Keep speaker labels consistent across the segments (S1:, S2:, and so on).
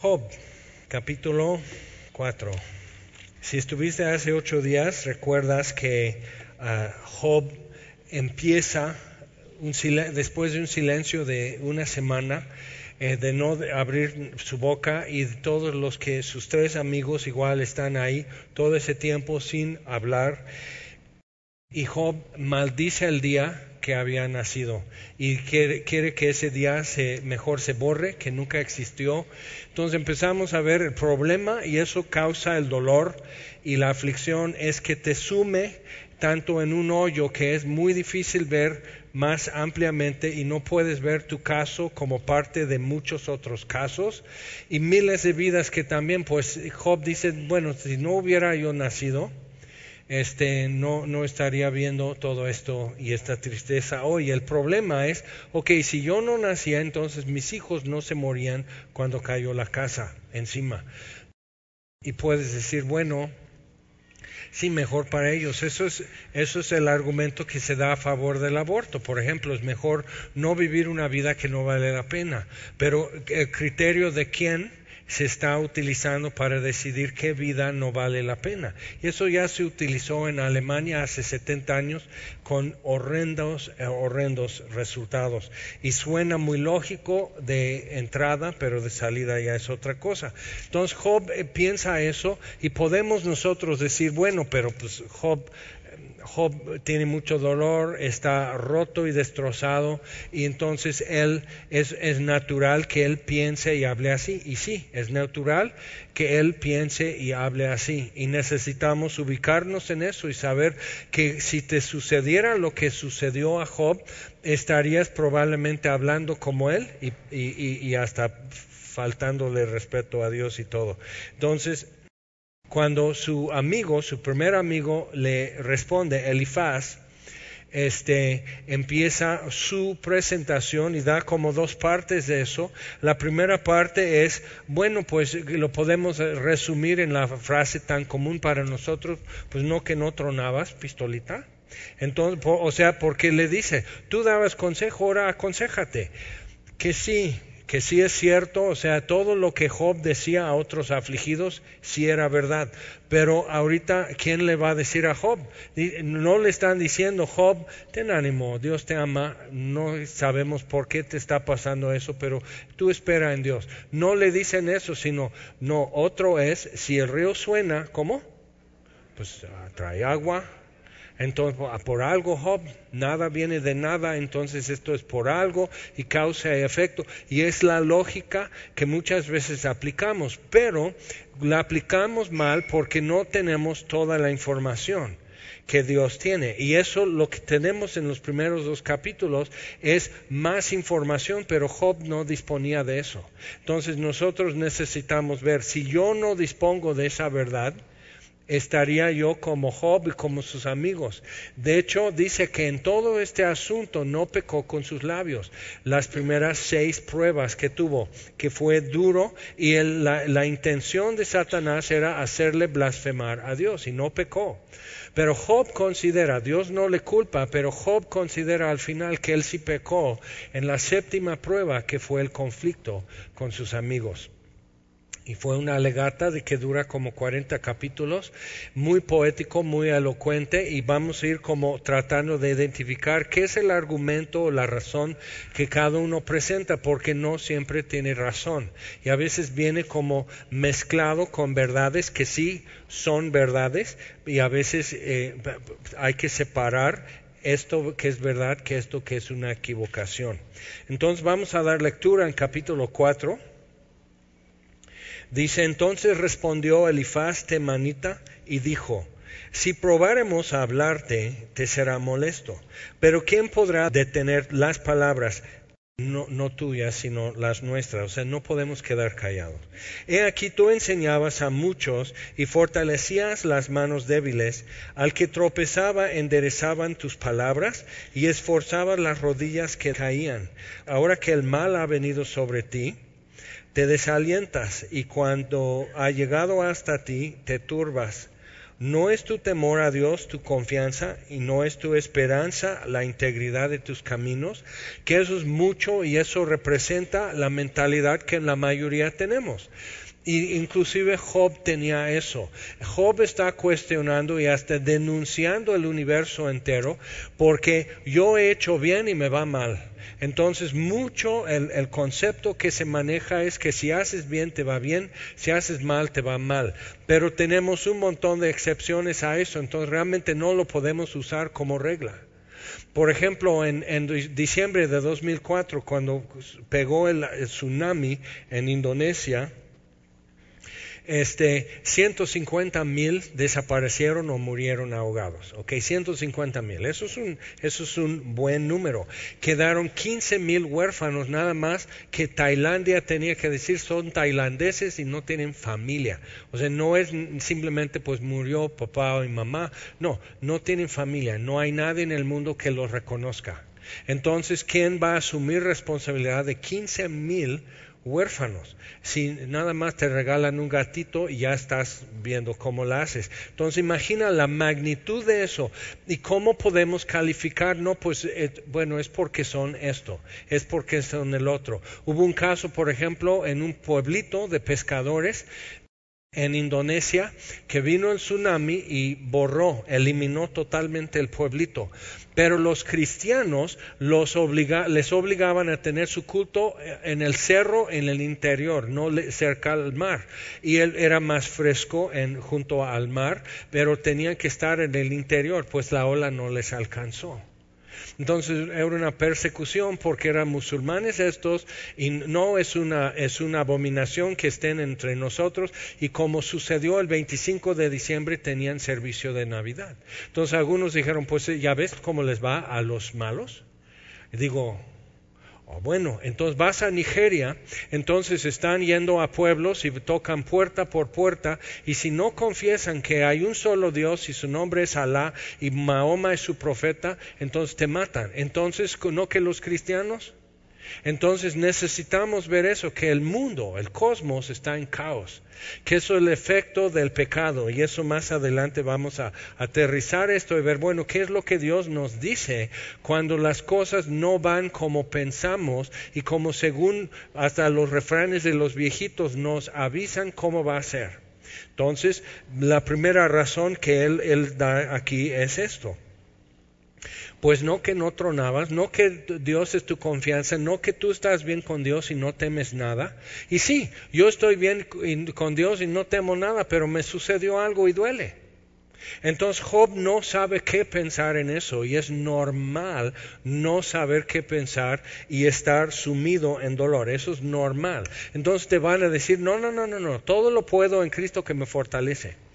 S1: Job, capítulo 4. Si estuviste hace ocho días, recuerdas que ah, Job empieza después de un silencio de una semana eh, de no abrir su boca y todos los que sus tres amigos igual están ahí todo ese tiempo sin hablar. Y Job maldice el día que había nacido. Y quiere, que ese día se, mejor se borre, que nunca existió. Entonces empezamos a ver el problema y eso causa el dolor y la aflicción. Es que te sume tanto en un hoyo que es muy difícil ver más ampliamente y no puedes ver tu caso como parte de muchos otros casos. Y miles de vidas que también, pues Job dice, bueno, si no hubiera yo nacido, este, no, no estaría viendo todo esto y esta tristeza hoy. El problema es, ok, si yo no nacía, entonces mis hijos no se morían cuando cayó la casa encima. Y puedes decir, bueno, sí, mejor para ellos. Eso es, eso es el argumento que se da a favor del aborto. Por ejemplo, es mejor no vivir una vida que no vale la pena. Pero el criterio de quién se está utilizando para decidir qué vida no vale la pena. Y eso ya se utilizó en Alemania hace 70 años con horrendos, eh, horrendos resultados. Y suena muy lógico de entrada, pero de salida ya es otra cosa. Entonces Job eh, piensa eso y podemos nosotros decir, bueno, pero pues Job Job tiene mucho dolor, está roto y destrozado y entonces él es, natural que él piense y hable así. Y sí, es natural que él piense y hable así. Y necesitamos ubicarnos en eso y saber que si te sucediera lo que sucedió a Job, estarías probablemente hablando como él y, y, y hasta faltándole respeto a Dios y todo. Entonces, cuando su amigo, su primer amigo, le responde, Elifaz, este, empieza su presentación y da como dos partes de eso. La primera parte es, bueno, pues lo podemos resumir en la frase tan común para nosotros, pues no que no tronabas, pistolita. Entonces, o sea, porque le dice, tú dabas consejo, ahora aconsejate. Que sí, que sí es cierto, o sea, todo lo que Job decía a otros afligidos, sí era verdad. Pero ahorita, ¿quién le va a decir a Job? No le están diciendo, Job, ten ánimo, Dios te ama, no sabemos por qué te está pasando eso, pero tú espera en Dios. No le dicen eso, sino, no, otro es, si el río suena, ¿cómo? Pues ah, trae agua, entonces, por algo, Job, nada viene de nada, entonces esto es por algo y causa y efecto. Y es la lógica que muchas veces aplicamos, pero la aplicamos mal porque no tenemos toda la información que Dios tiene. Y eso lo que tenemos en los primeros dos capítulos es más información, pero Job no disponía de eso. Entonces nosotros necesitamos ver, si yo no dispongo de esa verdad, estaría yo como Job y como sus amigos. De hecho, dice que en todo este asunto no pecó con sus labios. Las primeras seis pruebas que tuvo, que fue duro y la, la intención de Satanás era hacerle blasfemar a Dios y no pecó. Pero Job considera, Dios no le culpa, pero Job considera al final que él sí pecó en la séptima prueba que fue el conflicto con sus amigos y fue una legata de que dura como 40 capítulos, muy poético, muy elocuente y vamos a ir como tratando de identificar qué es el argumento o la razón que cada uno presenta, porque no siempre tiene razón y a veces viene como mezclado con verdades que sí son verdades y a veces eh, hay que separar esto que es verdad que esto que es una equivocación. Entonces vamos a dar lectura en capítulo 4 Dice, entonces respondió Elifaz temanita y dijo, si probáremos a hablarte, te será molesto. Pero ¿quién podrá detener las palabras, no, no, tuyas, sino las nuestras? O sea, no podemos quedar callados. He aquí tú enseñabas a muchos y fortalecías las manos débiles. Al que tropezaba enderezaban tus palabras y esforzabas las rodillas que caían. Ahora que el mal ha venido sobre ti, te desalientas y cuando ha llegado hasta ti te turbas. No es tu temor a Dios tu confianza y no es tu esperanza la integridad de tus caminos, que eso es mucho y eso representa la mentalidad que la mayoría tenemos. Y inclusive Job tenía eso. Job está cuestionando y hasta denunciando el universo entero porque yo he hecho bien y me va mal. Entonces, mucho el, concepto que se maneja es que si haces bien te va bien, si haces mal te va mal. Pero tenemos un montón de excepciones a eso, entonces realmente no lo podemos usar como regla. Por ejemplo, en, diciembre de 2004, cuando pegó el tsunami en Indonesia, este, 150 mil desaparecieron o murieron ahogados. Ok, 150 mil. Eso, es un, eso es un buen número. Quedaron 15 mil huérfanos nada más que Tailandia tenía que decir son tailandeses y no tienen familia. O sea, no es simplemente pues murió papá y mamá. No, no tienen familia. No hay nadie en el mundo que los reconozca. Entonces, ¿quién va a asumir responsabilidad de 15 mil huérfanos. Si nada más te regalan un gatito y ya estás viendo cómo lo haces. Entonces imagina la magnitud de eso y cómo podemos calificar. No, pues eh, bueno, es porque son esto, es porque son el otro. Hubo un caso, por ejemplo, en un pueblito de pescadores en Indonesia que vino el tsunami y borró, eliminó totalmente el pueblito. Pero los cristianos les obligaban a tener su culto eh, en el cerro, en el interior, no cerca al mar. Y él era más fresco en, junto al mar, pero tenían que estar en el interior, pues la ola no les alcanzó. Entonces era una persecución porque eran musulmanes estos y no es una, es una abominación que estén entre nosotros y como sucedió el 25 de diciembre tenían servicio de Navidad. Entonces algunos dijeron, pues ya ves cómo les va a los malos. Digo, Oh, bueno, entonces vas a Nigeria, entonces están yendo a pueblos y tocan puerta por puerta y si no confiesan que hay un solo Dios y su nombre es Alá y Mahoma es su profeta, entonces te matan. Entonces, ¿no que los cristianos? Entonces necesitamos ver eso, que el mundo, el cosmos está en caos, que eso es el efecto del pecado y eso más adelante vamos a aterrizar esto y ver, bueno, ¿qué es lo que Dios nos dice cuando las cosas no van como pensamos y como según hasta los refranes de los viejitos nos avisan cómo va a ser? Entonces, la primera razón que él, él da aquí es esto. Pues no que no tronabas, no que Dios es tu confianza, no que tú estás bien con Dios y no temes nada. Y sí, yo estoy bien con Dios y no temo nada, pero me sucedió algo y duele. Entonces Job no sabe qué pensar en eso y es normal no saber qué pensar y estar sumido en dolor. Eso es normal. Entonces te van a decir, no, no, no, no, no, todo lo puedo en Cristo que me fortalece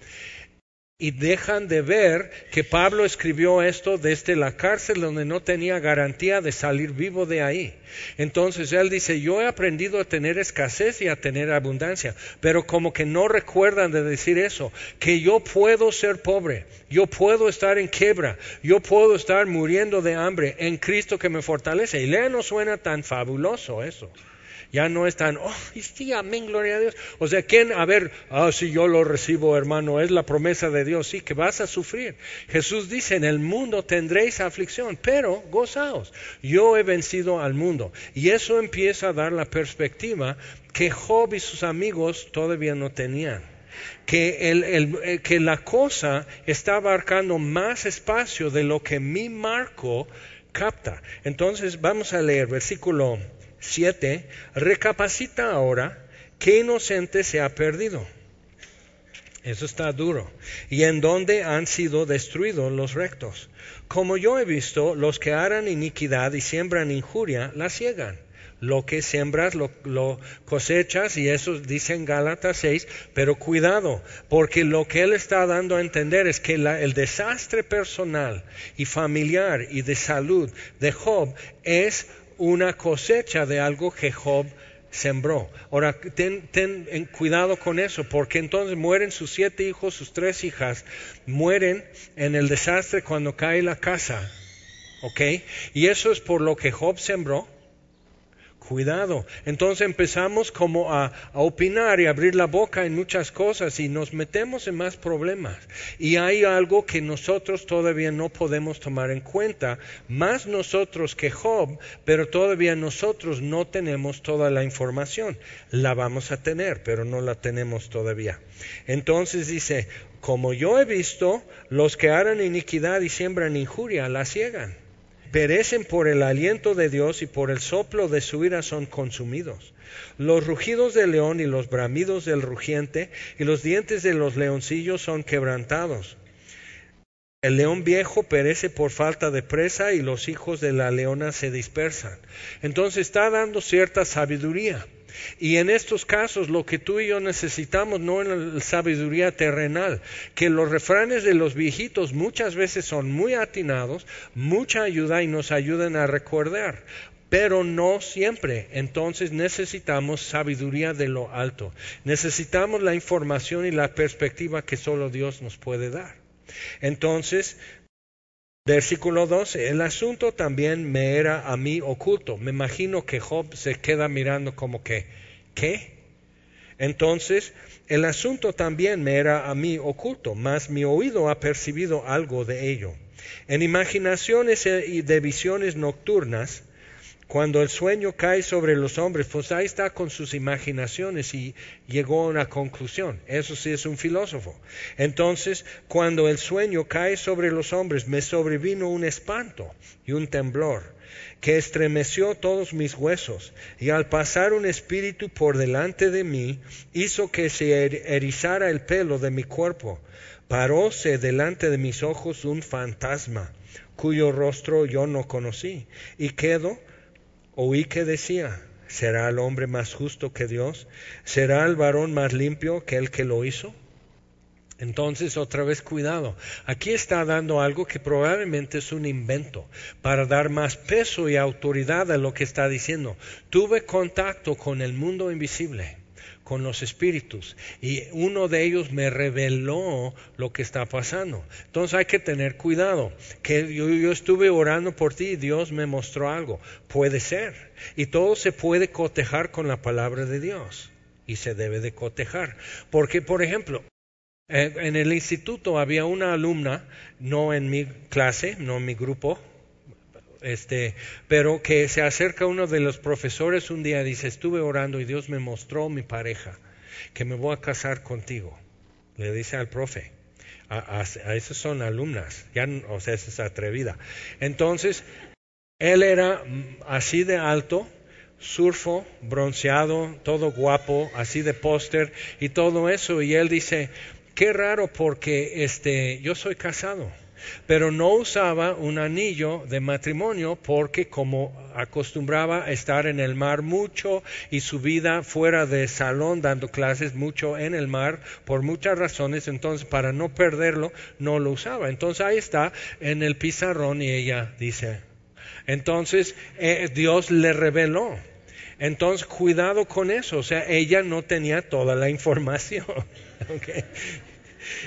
S1: y dejan de ver que Pablo escribió esto desde la cárcel donde no tenía garantía de salir vivo de ahí. Entonces él dice, yo he aprendido a tener escasez y a tener abundancia, pero como que no recuerdan de decir eso, que yo puedo ser pobre, yo puedo estar en quebra, yo puedo estar muriendo de hambre en Cristo que me fortalece. Y le no suena tan fabuloso eso. Ya no están, oh, sí, amén, gloria a Dios. O sea, ¿quién? A ver, ah, si yo lo recibo, hermano, es la promesa de Dios, sí, que vas a sufrir. Jesús dice, en el mundo tendréis aflicción, pero gozaos. Yo he vencido al mundo. Y eso empieza a dar la perspectiva que Job y sus amigos todavía no tenían. Que, el, eh, que la cosa está abarcando más espacio de lo que mi marco capta. Entonces vamos a leer versículo 7. Recapacita ahora qué inocente se ha perdido. Eso está duro. ¿Y en dónde han sido destruidos los rectos? Como yo he visto, los que harán iniquidad y siembran injuria, la ciegan. Lo que siembras lo, cosechas y eso dice en Gálatas 6, pero cuidado, porque lo que él está dando a entender es que el desastre personal y familiar y de salud de Job es una cosecha de algo que Job sembró. Ahora, ten, ten cuidado con eso, porque entonces mueren sus siete hijos, sus tres hijas, mueren en el desastre cuando cae la casa. ¿Ok? Y eso es por lo que Job sembró. Cuidado. Entonces empezamos como a, opinar y abrir la boca en muchas cosas y nos metemos en más problemas. Y hay algo que nosotros todavía no podemos tomar en cuenta, más nosotros que Job, pero todavía nosotros no tenemos toda la información. La vamos a tener, pero no la tenemos todavía. Entonces dice, como yo he visto, los que harán iniquidad y siembran injuria la ciegan perecen por el aliento de Dios y por el soplo de su ira son consumidos. Los rugidos del león y los bramidos del rugiente y los dientes de los leoncillos son quebrantados. El león viejo perece por falta de presa y los hijos de la leona se dispersan. Entonces está dando cierta sabiduría. Y en estos casos lo que tú y yo necesitamos no es la sabiduría terrenal, que los refranes de los viejitos muchas veces son muy atinados, mucha ayuda y nos ayudan a recordar, pero no siempre. Entonces necesitamos sabiduría de lo alto, necesitamos la información y la perspectiva que solo Dios nos puede dar. Entonces, Versículo 12. El asunto también me era a mí oculto. Me imagino que Job se queda mirando como que, ¿qué? Entonces, el asunto también me era a mí oculto, mas mi oído ha percibido algo de ello. En imaginaciones y de visiones nocturnas, cuando el sueño cae sobre los hombres, pues ahí está con sus imaginaciones y llegó a una conclusión. Eso sí es un filósofo. Entonces, cuando el sueño cae sobre los hombres, me sobrevino un espanto y un temblor que estremeció todos mis huesos, y al pasar un espíritu por delante de mí, hizo que se er-, erizara el pelo de mi cuerpo. Paróse delante de mis ojos un fantasma, cuyo rostro yo no conocí, y quedo Oí que decía, ¿será el hombre más justo que Dios? ¿Será el varón más limpio que el que lo hizo? Entonces, otra vez cuidado. Aquí está dando algo que probablemente es un invento para dar más peso y autoridad a lo que está diciendo. Tuve contacto con el mundo invisible con los espíritus y uno de ellos me reveló lo que está pasando. Entonces hay que tener cuidado, que yo, yo, estuve orando por ti y Dios me mostró algo. Puede ser. Y todo se puede cotejar con la palabra de Dios y se debe de cotejar. Porque, por ejemplo, eh, en el instituto había una alumna, no en mi clase, no en mi grupo, este, pero que se acerca uno de los profesores un día dice, estuve orando y Dios me mostró mi pareja, que me voy a casar contigo. Le dice al profe, a, esas son alumnas, ya, o sea, esa es atrevida. Entonces, él era así de alto, surfo, bronceado, todo guapo, así de póster y todo eso. Y él dice, qué raro porque este, yo soy casado pero no usaba un anillo de matrimonio porque como acostumbraba estar en el mar mucho y su vida fuera de salón dando clases mucho en el mar por muchas razones, entonces para no perderlo no lo usaba. Entonces ahí está en el pizarrón y ella dice, entonces eh, Dios le reveló. Entonces, cuidado con eso. O sea, ella no tenía toda la información.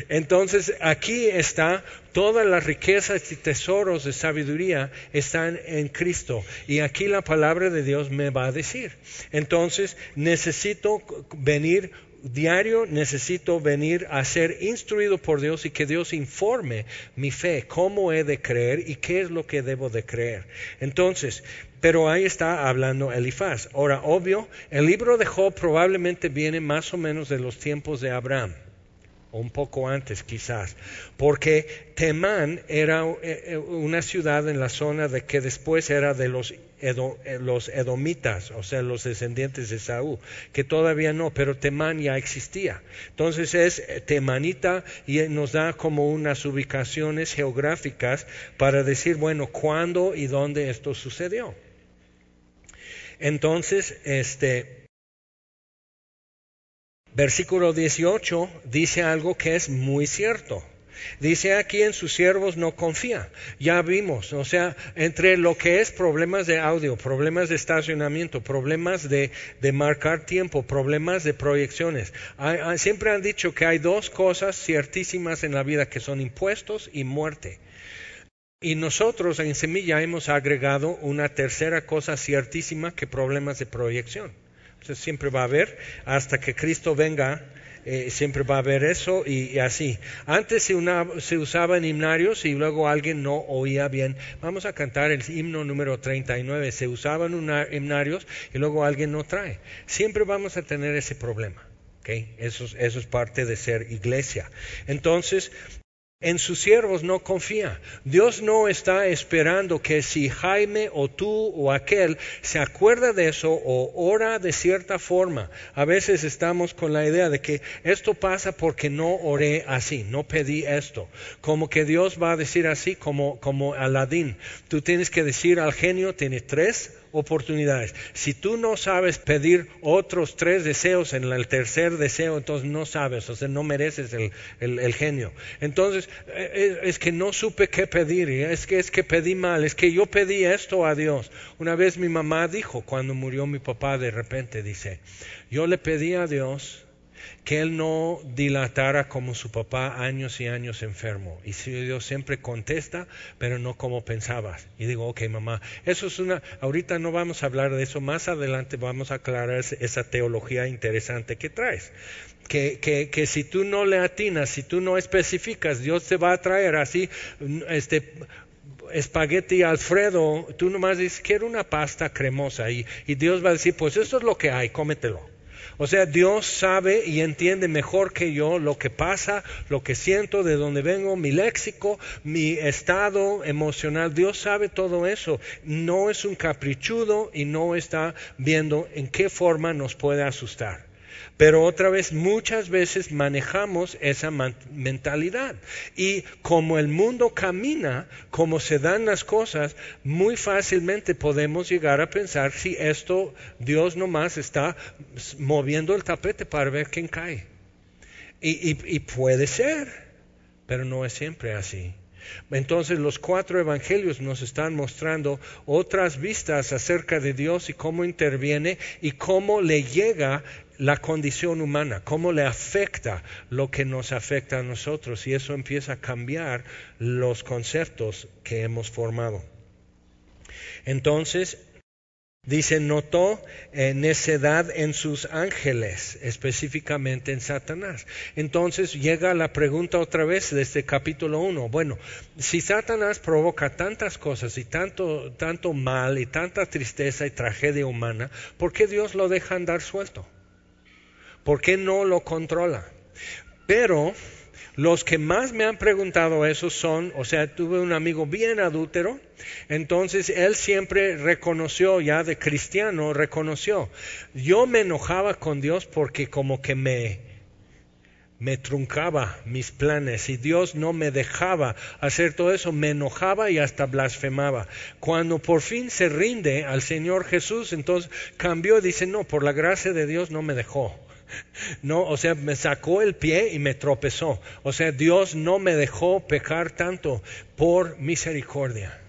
S1: Entonces aquí está todas las riquezas y tesoros de sabiduría están en Cristo. Y aquí la palabra de Dios me va a decir. Entonces necesito venir diario, necesito venir a ser instruido por Dios y que Dios informe mi fe, cómo he de creer y qué es lo que debo de creer. Entonces, pero ahí está hablando Elifaz. Ahora, obvio, el libro de Job probablemente viene más o menos de los tiempos de Abraham un poco antes quizás, porque Temán era eh, eh, una ciudad en la zona de que después era de los, eh, los edomitas, o sea, los descendientes de Saúl, que todavía no, pero Temán ya existía. Entonces es temanita y nos da como unas ubicaciones geográficas para decir, bueno, cuándo y dónde esto sucedió. Entonces, este, Versículo 18 dice algo que es muy cierto. Dice aquí en sus siervos no confía. Ya vimos, o sea, entre lo que es problemas de audio, problemas de estacionamiento, problemas de, marcar tiempo, problemas de proyecciones. siempre han dicho que hay dos cosas ciertísimas en la vida que son impuestos y muerte. Y nosotros en Semilla hemos agregado una tercera cosa ciertísima que problemas de proyección. Entonces siempre va a haber, hasta que Cristo venga, eh, siempre va a haber eso y, así. Antes se, una, se, usaban himnarios y luego alguien no oía bien. Vamos a cantar el himno número 39. Se usaban himnarios y luego alguien no trae. Siempre vamos a tener ese problema. ¿okay? Eso es parte de ser iglesia. Entonces, en sus siervos no confía. Dios no está esperando que si Jaime o tú o aquel se acuerda de eso o ora de cierta forma. A veces estamos con la idea de que esto pasa porque no oré así, no pedí esto. Como que Dios va a decir así como, como Aladín. Tú tienes que decir al genio, tiene tres oportunidades. Si tú no sabes pedir otros tres deseos en el tercer deseo, entonces no sabes, o sea, no mereces el, genio. Entonces, eh, eh, es, que no supe qué pedir, es que es que pedí mal, es que yo pedí esto a Dios. Una vez mi mamá dijo, cuando murió mi papá, de repente dice, yo le pedí a Dios que él no dilatara como su papá años y años enfermo. Y si Dios siempre contesta, pero no como pensabas. Y digo, ok, mamá, eso es una, ahorita no vamos a hablar de eso, más adelante vamos a aclarar esa teología interesante que traes. Que, que, que si tú no le atinas, si tú no especificas, Dios te va a traer así, este, espagueti Alfredo, tú nomás dices, quiero una pasta cremosa y, y Dios va a decir, pues eso es lo que hay, cómetelo. O sea, Dios sabe y entiende mejor que yo lo que pasa, lo que siento, de dónde vengo, mi léxico, mi estado emocional. Dios sabe todo eso. No es un caprichudo y no está viendo en qué forma nos puede asustar. Pero otra vez, muchas veces manejamos esa mentalidad. Y como el mundo camina, como se dan las cosas, muy fácilmente podemos llegar a pensar si esto Dios nomás está moviendo el tapete para ver quién cae. Y, puede ser, pero no es siempre así. Entonces los cuatro evangelios nos están mostrando otras vistas acerca de Dios y cómo interviene y cómo le llega la condición humana, cómo le afecta lo que nos afecta a nosotros y eso empieza a cambiar los conceptos que hemos formado. Entonces, dice, notó necedad en sus ángeles, específicamente en Satanás. Entonces llega la pregunta otra vez de este capítulo 1. Bueno, si Satanás provoca tantas cosas y tanto, tanto mal y tanta tristeza y tragedia humana, ¿por qué Dios lo deja andar suelto? ¿Por qué no lo controla? Pero los que más me han preguntado eso son, o sea, tuve un amigo bien adúltero, entonces él siempre reconoció, ya de cristiano, reconoció. Yo me enojaba con Dios porque como que me, me truncaba mis planes y Dios no me dejaba hacer todo eso, me enojaba y hasta blasfemaba. Cuando por fin se rinde al Señor Jesús, entonces cambió y dice, no, por la gracia de Dios no me dejó. No, o sea, me sacó el pie y me tropezó. O sea, Dios no me dejó pecar tanto por misericordia.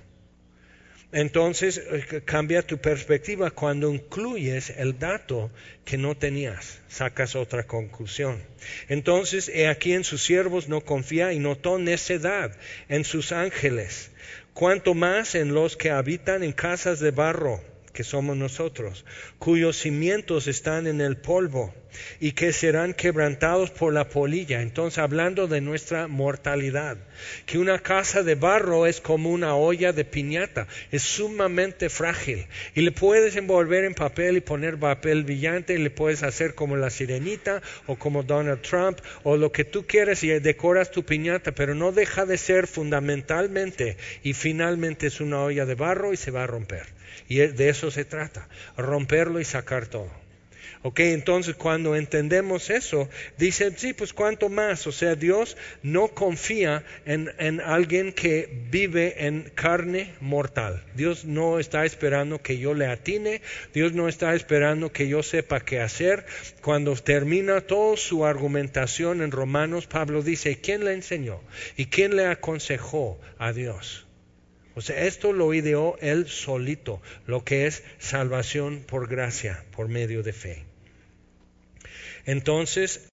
S1: Entonces eh, cambia tu perspectiva cuando incluyes el dato que no tenías, sacas otra conclusión. Entonces, he aquí en sus siervos no confía y notó necedad en sus ángeles, cuanto más en los que habitan en casas de barro que somos nosotros, cuyos cimientos están en el polvo y que serán quebrantados por la polilla. Entonces, hablando de nuestra mortalidad, que una casa de barro es como una olla de piñata, es sumamente frágil y le puedes envolver en papel y poner papel brillante le puedes hacer como la sirenita o como Donald Trump o lo que tú quieras y decoras tu piñata, pero no deja de ser fundamentalmente y finalmente es una olla de barro y se va a romper. Y de eso se trata, romperlo y sacar todo. Ok, entonces cuando entendemos eso, dice, sí, pues cuánto más. O sea, Dios no confía en, en, alguien que vive en carne mortal. Dios no está esperando que yo le atine, Dios no está esperando que yo sepa qué hacer. Cuando termina toda su argumentación en Romanos, Pablo dice, ¿quién le enseñó? ¿Y quién le aconsejó a Dios? Sea, esto lo ideó él solito, lo que es salvación por gracia, por medio de fe. Entonces,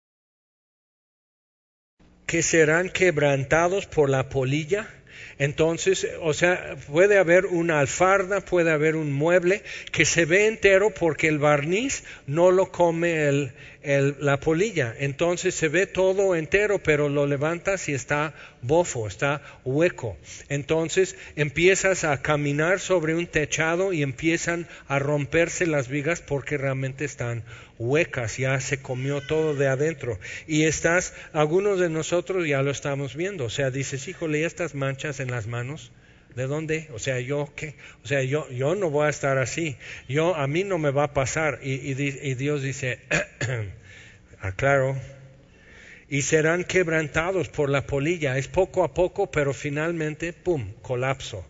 S1: que serán quebrantados por la polilla, Entonces, o sea, puede haber una alfarda, puede haber un mueble que se ve entero porque el barniz no lo come la polilla. Entonces se ve todo entero, pero lo levantas y está bofo, está hueco. Entonces empiezas a caminar sobre un techado y empiezan a romperse las vigas porque realmente están huecas, ya se comió todo de adentro. Y estás, algunos de nosotros ya lo estamos viendo, o sea, dices, híjole, estas manchas en las manos, ¿De dónde? O sea, yo qué? O sea, yo, yo no voy a estar así. Yo, a mí no me va a pasar. Y, y Dios dice, aclaro, y serán quebrantados por la polilla. Es poco a poco, pero finalmente, ¡pum!, colapso.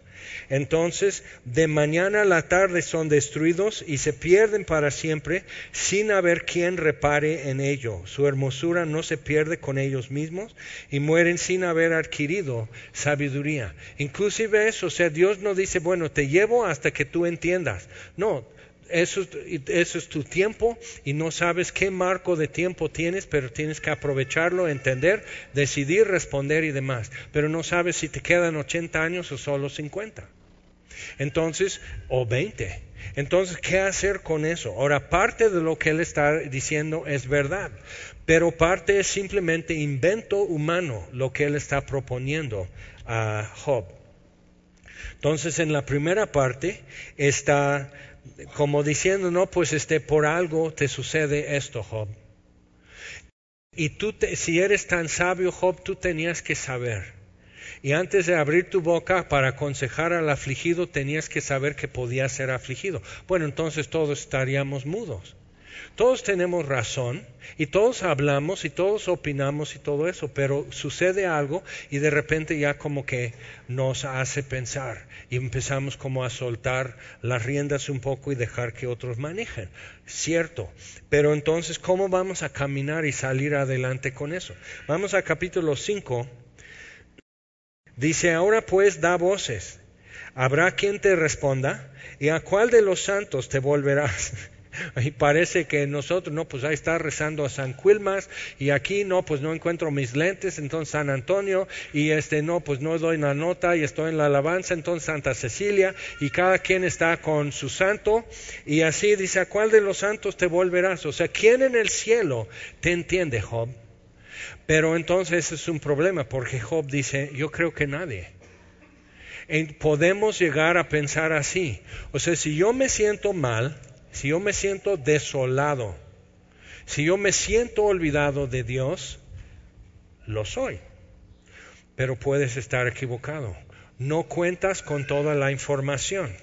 S1: Entonces, de mañana a la tarde son destruidos y se pierden para siempre sin haber quien repare en ello. Su hermosura no se pierde con ellos mismos y mueren sin haber adquirido sabiduría. Inclusive eso, o sea, Dios no dice, bueno, te llevo hasta que tú entiendas. No, eso, es tu tiempo y no sabes qué marco de tiempo tienes, pero tienes que aprovecharlo, entender, decidir, responder y demás. Pero no sabes si te quedan 80 años o solo 50. Entonces, o 20. Entonces, ¿qué hacer con eso? Ahora, parte de lo que él está diciendo es verdad, pero parte es simplemente invento humano lo que él está proponiendo a Job. Entonces, en la primera parte está como diciendo, no, pues este, por algo te sucede esto, Job. Y tú, si eres tan sabio, Job, tú tenías que saber. Y antes de abrir tu boca para aconsejar al afligido, tenías que saber que podía ser afligido. Bueno, entonces todos estaríamos mudos. Todos tenemos razón y todos hablamos y todos opinamos y todo eso, pero sucede algo y de repente ya como que nos hace pensar y empezamos como a soltar las riendas un poco y dejar que otros manejen. Cierto, pero entonces ¿cómo vamos a caminar y salir adelante con eso? Vamos a capítulo 5. Dice, ahora pues da voces. ¿Habrá quien te responda? ¿Y a cuál de los santos te volverás? Y parece que nosotros, no, pues ahí está rezando a San Quilmas y aquí no, pues no encuentro mis lentes, entonces San Antonio y este no, pues no doy una nota y estoy en la alabanza, entonces Santa Cecilia y cada quien está con su santo y así dice, ¿a cuál de los santos te volverás? O sea, ¿quién en el cielo te entiende, Job? Pero entonces es un problema porque Job dice, yo creo que nadie. podemos llegar a pensar así. O sea, si yo me siento mal, si yo me siento desolado, si yo me siento olvidado de Dios, lo soy. Pero puedes estar equivocado. No cuentas con toda la información.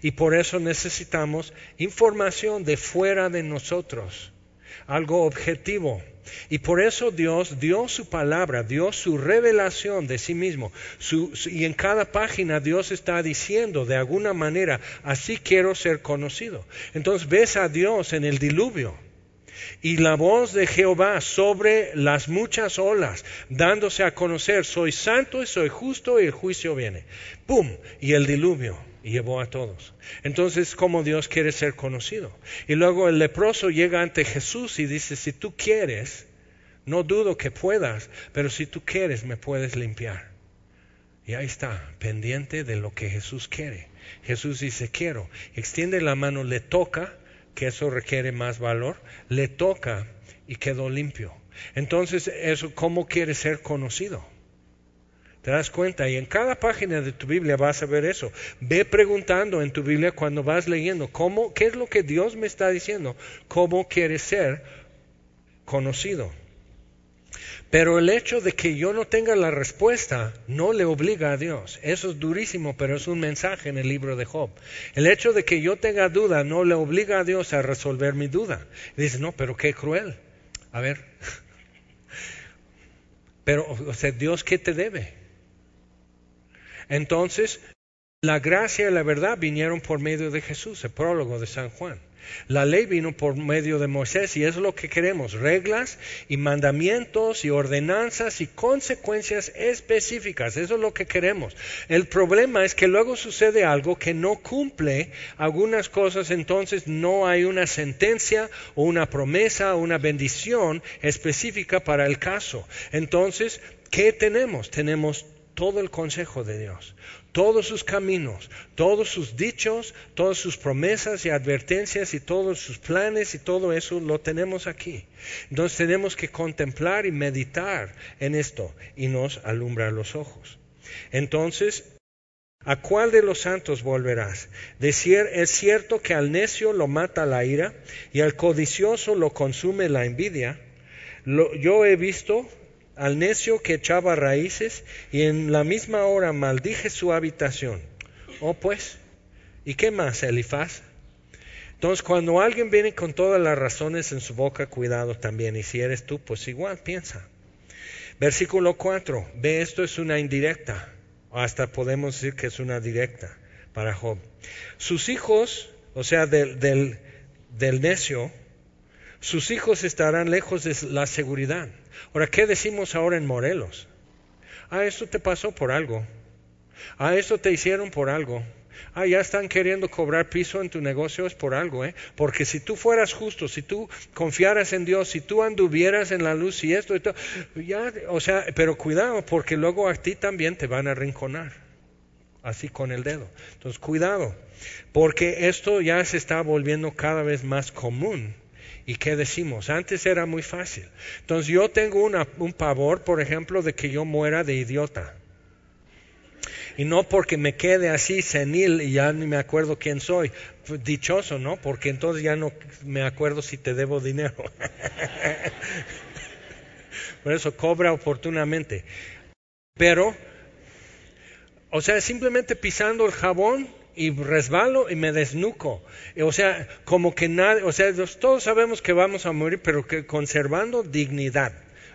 S1: Y por eso necesitamos información de fuera de nosotros, algo objetivo. Y por eso Dios dio su palabra, dio su revelación de sí mismo. y en cada página Dios está diciendo de alguna manera, así quiero ser conocido. Entonces ves a Dios en el diluvio. Y la voz de Jehová sobre las muchas olas, dándose a conocer, soy santo y soy justo y el juicio viene. ¡Pum! Y el diluvio y llevó a todos. Entonces, ¿cómo Dios quiere ser conocido? Y luego el leproso llega ante Jesús y dice, si tú quieres, no dudo que puedas, pero si tú quieres, me puedes limpiar. Y ahí está, pendiente de lo que Jesús quiere. Jesús dice, quiero. Extiende la mano, le toca, que eso requiere más valor, le toca y quedó limpio. Entonces, eso, ¿cómo quiere ser conocido? ¿Te das cuenta? Y en cada página de tu Biblia vas a ver eso. Ve preguntando en tu Biblia cuando vas leyendo, ¿cómo, ¿qué es lo que Dios me está diciendo? ¿Cómo quiere ser conocido? Pero el hecho de que yo no tenga la respuesta no le obliga a Dios. Eso es durísimo, pero es un mensaje en el libro de Job. El hecho de que yo tenga duda no le obliga a Dios a resolver mi duda. dice, no, pero qué cruel. A ver. Pero, o sea, Dios, ¿qué te debe? Entonces, la gracia y la verdad vinieron por medio de Jesús, el prólogo de San Juan. La ley vino por medio de Moisés y es lo que queremos, reglas y mandamientos y ordenanzas y consecuencias específicas, eso es lo que queremos. El problema es que luego sucede algo que no cumple algunas cosas, entonces no hay una sentencia o una promesa o una bendición específica para el caso. Entonces, ¿qué tenemos? Tenemos todo el consejo de Dios, todos sus caminos, todos sus dichos, todas sus promesas y advertencias y todos sus planes y todo eso lo tenemos aquí. Entonces tenemos que contemplar y meditar en esto y nos alumbra los ojos. Entonces, ¿a cuál de los santos volverás? Decir, es cierto que al necio lo mata la ira y al codicioso lo consume la envidia. yo he visto al necio que echaba raíces y en la misma hora maldije su habitación. Oh pues, ¿y qué más, Elifaz? Entonces, cuando alguien viene con todas las razones en su boca, cuidado también. Y si eres tú, pues igual, piensa. Versículo 4. Ve, esto es una indirecta. Hasta podemos decir que es una directa para Job. Sus hijos, o sea, del, del, del necio, sus hijos estarán lejos de la seguridad. Ahora, ¿qué decimos ahora en Morelos? Ah, esto te pasó por algo. Ah, esto te hicieron por algo. Ah, ya están queriendo cobrar piso en tu negocio es por algo, ¿eh? Porque si tú fueras justo, si tú confiaras en Dios, si tú anduvieras en la luz y esto y todo, ya, o sea, pero cuidado, porque luego a ti también te van a rinconar, así con el dedo. Entonces, cuidado, porque esto ya se está volviendo cada vez más común ¿Y qué decimos? Antes era muy fácil. Entonces yo tengo un pavor, por ejemplo, de que yo muera de idiota. Y no porque me quede así senil y ya ni me acuerdo quién soy. Dichoso, ¿no? Porque entonces ya no me acuerdo si te debo dinero. por eso cobra oportunamente. Pero, o sea, simplemente pisando el jabón y resbalo y me desnuco. O sea, como que nada, o sea, todos sabemos que vamos a morir, pero que conservando dignidad.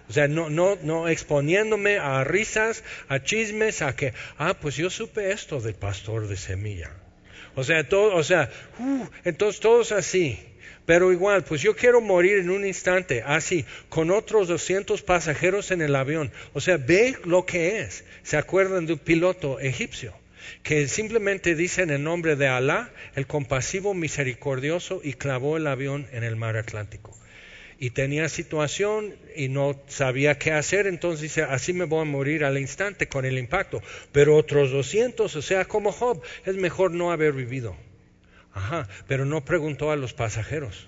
S1: O sea, no, no, no exponiéndome a risas, a chismes, a que, ah, pues yo supe esto del pastor de semilla. O sea, todo, o sea, uh, entonces todos así. Pero igual, pues yo quiero morir en un instante, así, con otros 200 pasajeros en el avión. O sea, ve lo que es. ¿Se acuerdan de un piloto egipcio? Que simplemente dice en el nombre de Alá, el compasivo misericordioso, y clavó el avión en el mar Atlántico. Y tenía situación y no sabía qué hacer, entonces dice, así me voy a morir al instante con el impacto. Pero otros 200, o sea, como Job, es mejor no haber vivido. Ajá, pero no preguntó a los pasajeros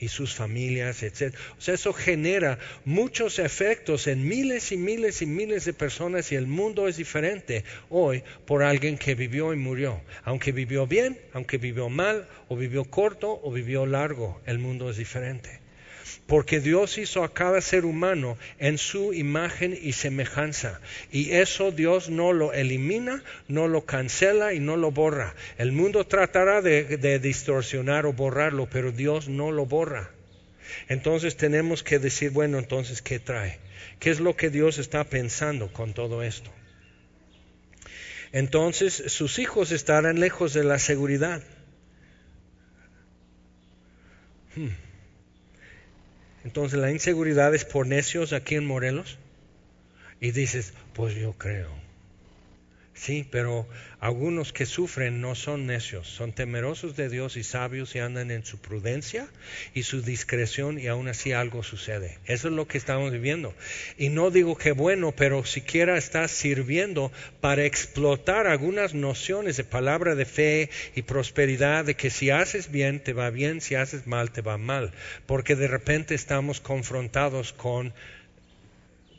S1: y sus familias, etc. O sea, eso genera muchos efectos en miles y miles y miles de personas y el mundo es diferente hoy por alguien que vivió y murió. Aunque vivió bien, aunque vivió mal, o vivió corto o vivió largo, el mundo es diferente. Porque Dios hizo a cada ser humano en su imagen y semejanza. Y eso Dios no lo elimina, no lo cancela y no lo borra. El mundo tratará de, distorsionar o borrarlo, pero Dios no lo borra. Entonces tenemos que decir, bueno, entonces, ¿qué trae? ¿Qué es lo que Dios está pensando con todo esto? Entonces sus hijos estarán lejos de la seguridad. Hmm. Entonces la inseguridad es por necios aquí en Morelos. Y dices, pues yo creo. Sí, pero algunos que sufren no son necios, son temerosos de Dios y sabios y andan en su prudencia y su discreción y aún así algo sucede. Eso es lo que estamos viviendo. Y no digo que bueno, pero siquiera estás sirviendo para explotar algunas nociones de palabra de fe y prosperidad, de que si haces bien te va bien, si haces mal te va mal, porque de repente estamos confrontados con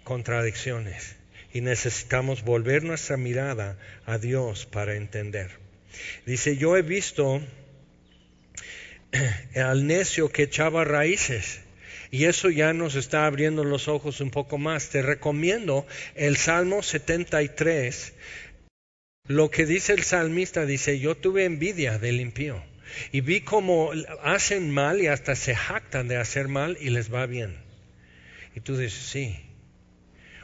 S1: contradicciones y necesitamos volver nuestra mirada a Dios para entender. Dice, yo he visto al necio que echaba raíces. Y eso ya nos está abriendo los ojos un poco más. Te recomiendo el Salmo 73. Lo que dice el salmista dice, yo tuve envidia del impío y vi cómo hacen mal y hasta se jactan de hacer mal y les va bien. Y tú dices, sí,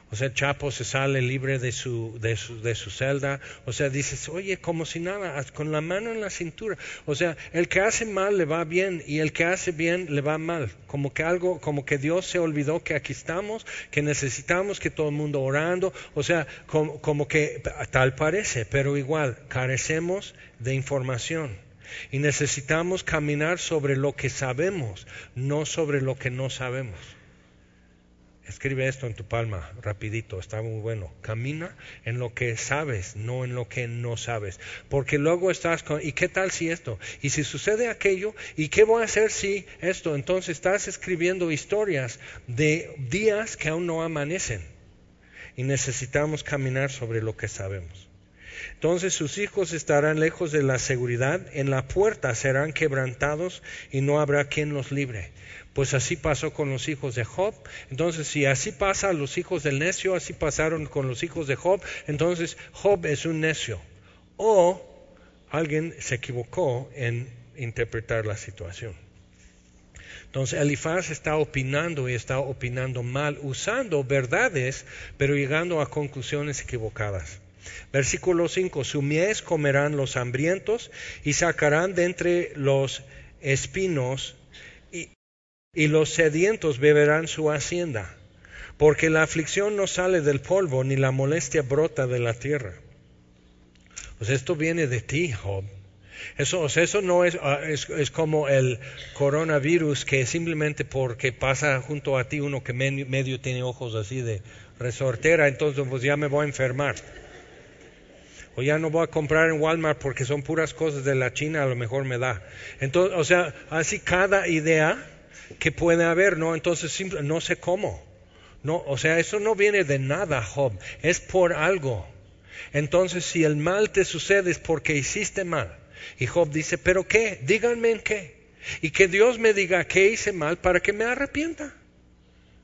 S1: o sea, Chapo se sale libre de su, de su, de su celda. O sea, dices, oye, como si nada, con la mano en la cintura. O sea, el que hace mal le va bien y el que hace bien le va mal. Como que algo, como que Dios se olvidó que aquí estamos, que necesitamos que todo el mundo orando. O sea, como, como que tal parece, pero igual, carecemos de información. Y necesitamos caminar sobre lo que sabemos, no sobre lo que no sabemos. Escribe esto en tu palma, rapidito, está muy bueno. Camina en lo que sabes, no en lo que no sabes. Porque luego estás con, ¿y qué tal si esto? ¿Y si sucede aquello? ¿Y qué voy a hacer si esto? Entonces estás escribiendo historias de días que aún no amanecen. Y necesitamos caminar sobre lo que sabemos. Entonces sus hijos estarán lejos de la seguridad, en la puerta serán quebrantados y no habrá quien los libre. Pues así pasó con los hijos de Job. Entonces, si así pasa a los hijos del necio, así pasaron con los hijos de Job, entonces Job es un necio. O alguien se equivocó en interpretar la situación. Entonces Elifaz está opinando y está opinando mal, usando verdades, pero llegando a conclusiones equivocadas. Versículo 5, su mies comerán los hambrientos y sacarán de entre los espinos y los sedientos beberán su hacienda, porque la aflicción no sale del polvo, ni la molestia brota de la tierra. Pues esto viene de ti, Job. Eso, eso no ah, es, es, como el coronavirus que simplemente porque pasa junto a ti uno que medio tiene ojos así de resortera, entonces pues ya me voy a enfermar. O ya no voy a comprar en Walmart porque son puras cosas de la China, a lo mejor me da. Entonces, o sea, así cada idea que puede haber, ¿no? Entonces no sé cómo. No, o sea, eso no viene de nada, Job, es por algo. Entonces, si el mal te sucede es porque hiciste mal. Y Job dice, ¿pero qué? Díganme en qué. Y que Dios me diga qué hice mal para que me arrepienta.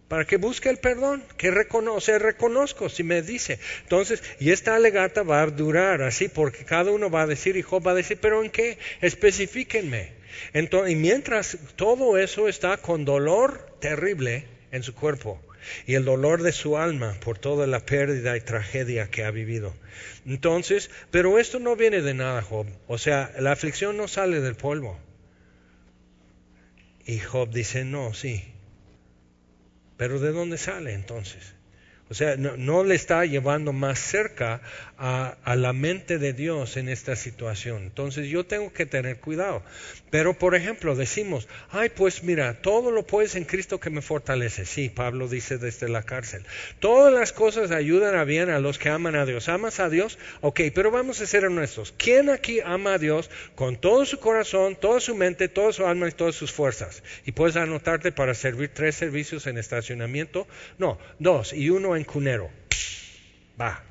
S1: Para que busque el perdón, que reconoce, reconozco si me dice. Entonces, y esta alegata va a durar así, porque cada uno va a decir, y Job va a decir, ¿pero en qué? Especifíquenme. Y mientras todo eso está con dolor terrible en su cuerpo y el dolor de su alma por toda la pérdida y tragedia que ha vivido. Entonces, pero esto no viene de nada, Job. O sea, la aflicción no sale del polvo. Y Job dice, no, sí. Pero ¿de dónde sale entonces? O sea, no, le está llevando más cerca a, la mente de Dios en esta situación. Entonces yo tengo que tener cuidado. Pero, por ejemplo, decimos, ay, pues mira, todo lo puedes en Cristo que me fortalece. Sí, Pablo dice desde la cárcel. Todas las cosas ayudan a bien a los que aman a Dios. ¿Amas a Dios? Ok, pero vamos a ser honestos. ¿Quién aquí ama a Dios con todo su corazón, toda su mente, toda su alma y todas sus fuerzas? Y puedes anotarte para servir tres servicios en estacionamiento. No, dos y uno en cunero. Va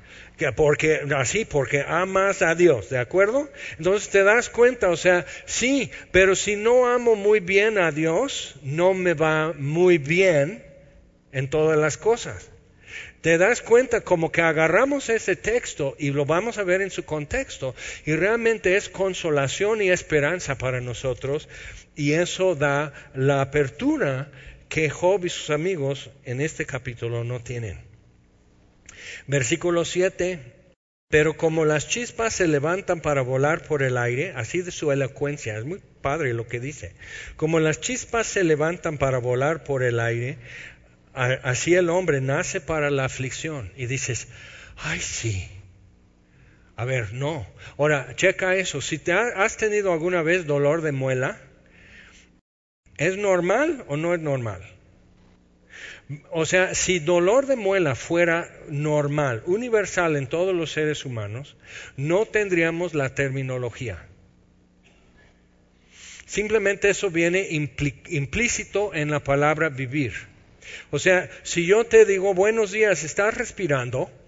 S1: porque así, porque amas a Dios, ¿de acuerdo? Entonces te das cuenta, o sea, sí, pero si no amo muy bien a Dios, no me va muy bien en todas las cosas. Te das cuenta como que agarramos ese texto y lo vamos a ver en su contexto y realmente es consolación y esperanza para nosotros y eso da la apertura que Job y sus amigos en este capítulo no tienen. Versículo 7. Pero como las chispas se levantan para volar por el aire, así de su elocuencia, es muy padre lo que dice, como las chispas se levantan para volar por el aire, así el hombre nace para la aflicción. Y dices, ay sí. A ver, no. Ahora, checa eso. Si te has tenido alguna vez dolor de muela, ¿es normal o no es normal? O sea, si dolor de muela fuera normal, universal en todos los seres humanos, no tendríamos la terminología. Simplemente eso viene implícito en la palabra vivir. O sea, si yo te digo buenos días, ¿estás respirando?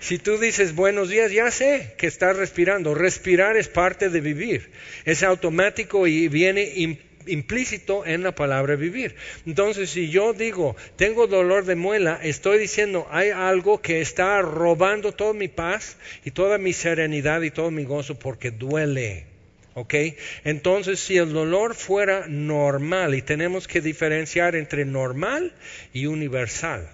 S1: Si tú dices buenos días, ya sé que estás respirando. Respirar es parte de vivir. Es automático y viene implícito implícito en la palabra vivir. Entonces, si yo digo, tengo dolor de muela, estoy diciendo, hay algo que está robando toda mi paz y toda mi serenidad y todo mi gozo porque duele. ¿Ok? Entonces, si el dolor fuera normal, y tenemos que diferenciar entre normal y universal.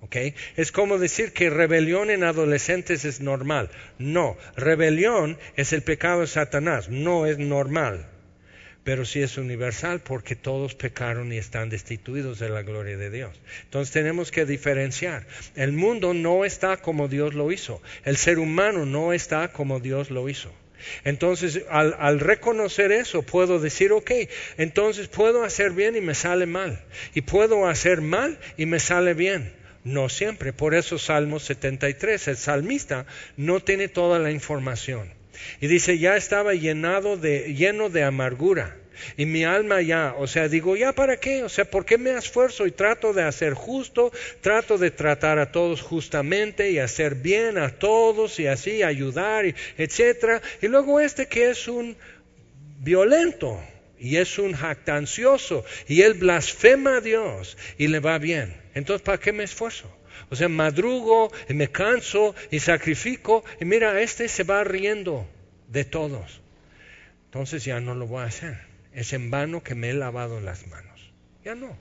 S1: ¿Ok? Es como decir que rebelión en adolescentes es normal. No, rebelión es el pecado de Satanás, no es normal pero sí es universal porque todos pecaron y están destituidos de la gloria de Dios. Entonces tenemos que diferenciar. El mundo no está como Dios lo hizo. El ser humano no está como Dios lo hizo. Entonces, al, reconocer eso, puedo decir, ok, entonces puedo hacer bien y me sale mal. Y puedo hacer mal y me sale bien. No siempre. Por eso Salmo 73, el salmista no tiene toda la información. Y dice, ya estaba llenado de, lleno de amargura. Y mi alma ya, o sea, digo, ¿ya para qué? O sea, ¿por qué me esfuerzo y trato de hacer justo? Trato de tratar a todos justamente y hacer bien a todos y así ayudar, etcétera. Y luego este que es un violento y es un jactancioso y él blasfema a Dios y le va bien. Entonces, ¿para qué me esfuerzo? O sea, madrugo y me canso y sacrifico y mira, este se va riendo de todos. Entonces ya no lo voy a hacer. Es en vano que me he lavado las manos. Ya no.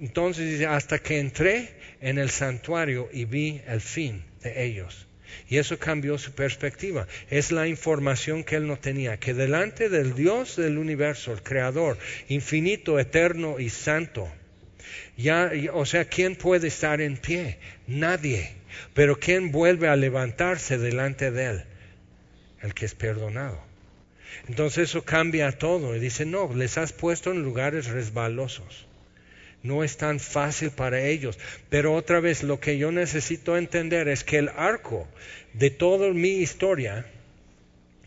S1: Entonces dice, hasta que entré en el santuario y vi el fin de ellos. Y eso cambió su perspectiva. Es la información que él no tenía, que delante del Dios del universo, el Creador, infinito, eterno y santo, ya, o sea, ¿quién puede estar en pie? Nadie. Pero ¿quién vuelve a levantarse delante de él? El que es perdonado. Entonces eso cambia todo y dice, no, les has puesto en lugares resbalosos. No es tan fácil para ellos. Pero otra vez, lo que yo necesito entender es que el arco de toda mi historia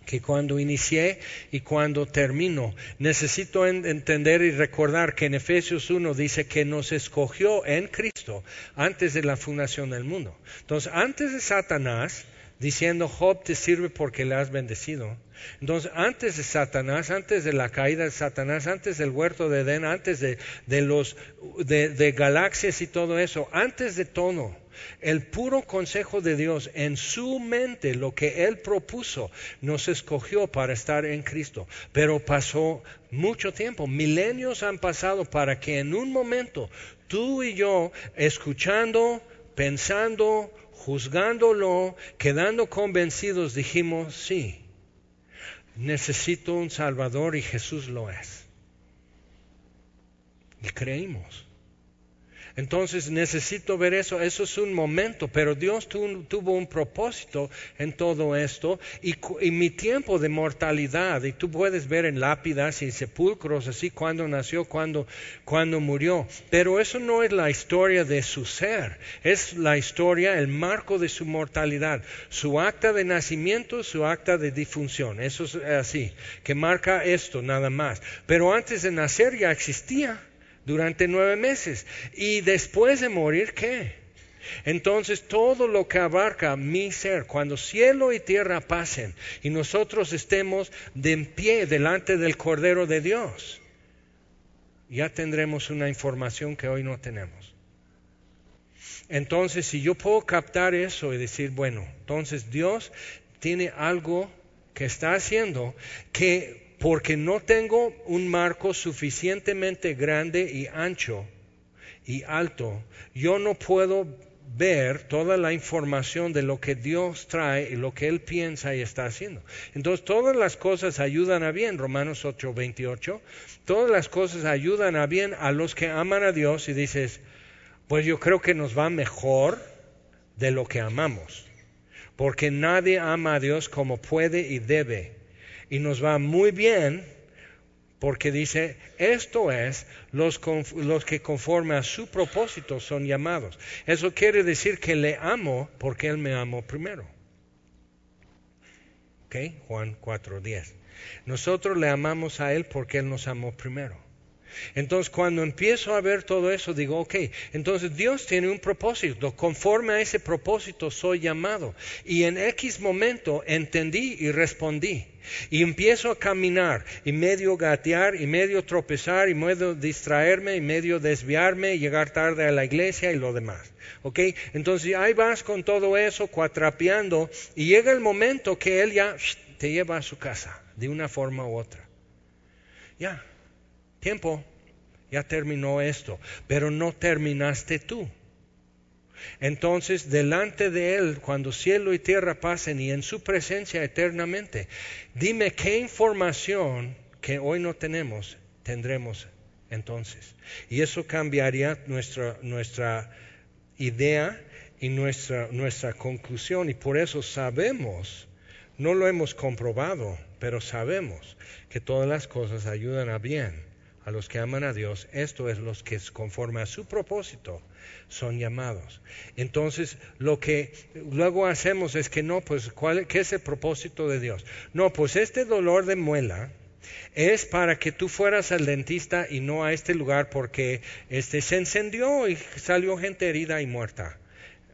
S1: que cuando inicié y cuando termino. Necesito entender y recordar que en Efesios 1 dice que nos escogió en Cristo antes de la fundación del mundo. Entonces, antes de Satanás, diciendo, Job te sirve porque le has bendecido. Entonces, antes de Satanás, antes de la caída de Satanás, antes del huerto de Edén, antes de, los de galaxias y todo eso, antes de todo, el puro consejo de Dios en su mente, lo que Él propuso, nos escogió para estar en Cristo. Pero pasó mucho tiempo, milenios han pasado para que en un momento tú y yo, escuchando, pensando, juzgándolo, quedando convencidos, dijimos, sí, necesito un Salvador y Jesús lo es. Y creímos. Entonces necesito ver eso, eso es un momento, pero Dios tuvo un propósito en todo esto y, mi tiempo de mortalidad, y tú puedes ver en lápidas y sepulcros así cuando nació, cuando, cuando murió, pero eso no es la historia de su ser, es la historia, el marco de su mortalidad, su acta de nacimiento, su acta de difunción, eso es así, que marca esto nada más, pero antes de nacer ya existía durante nueve meses. Y después de morir, ¿qué? Entonces todo lo que abarca mi ser, cuando cielo y tierra pasen y nosotros estemos de pie delante del Cordero de Dios, ya tendremos una información que hoy no tenemos. Entonces, si yo puedo captar eso y decir, bueno, entonces Dios tiene algo que está haciendo que porque no tengo un marco suficientemente grande y ancho y alto, yo no puedo ver toda la información de lo que Dios trae y lo que Él piensa y está haciendo. Entonces todas las cosas ayudan a bien, Romanos 8, 28, todas las cosas ayudan a bien a los que aman a Dios y dices, pues yo creo que nos va mejor de lo que amamos, porque nadie ama a Dios como puede y debe y nos va muy bien porque dice, esto es los, los, que conforme a su propósito son llamados. Eso quiere decir que le amo porque Él me amó primero. ¿Ok? Juan 4.10. Nosotros le amamos a Él porque Él nos amó primero. Entonces cuando empiezo a ver todo eso, digo, ok, entonces Dios tiene un propósito, conforme a ese propósito soy llamado. Y en X momento entendí y respondí. Y empiezo a caminar y medio gatear y medio tropezar y medio distraerme y medio desviarme y llegar tarde a la iglesia y lo demás. ¿Ok? Entonces ahí vas con todo eso cuatrapeando y llega el momento que Él ya te lleva a su casa de una forma u otra. Ya, tiempo, ya terminó esto, pero no terminaste tú. Entonces, delante de Él, cuando cielo y tierra pasen y en su presencia eternamente, dime qué información que hoy no tenemos tendremos entonces. Y eso cambiaría nuestra, nuestra idea y nuestra, nuestra conclusión. Y por eso sabemos No lo hemos comprobado, pero sabemos que todas las cosas ayudan a bien a los que aman a Dios. Esto es los que conforme a su propósito son llamados. Entonces, lo que luego hacemos es que no, pues, ¿cuál, ¿qué es el propósito de Dios? No, pues este dolor de muela es para que tú fueras al dentista y no a este lugar porque este se encendió y salió gente herida y muerta.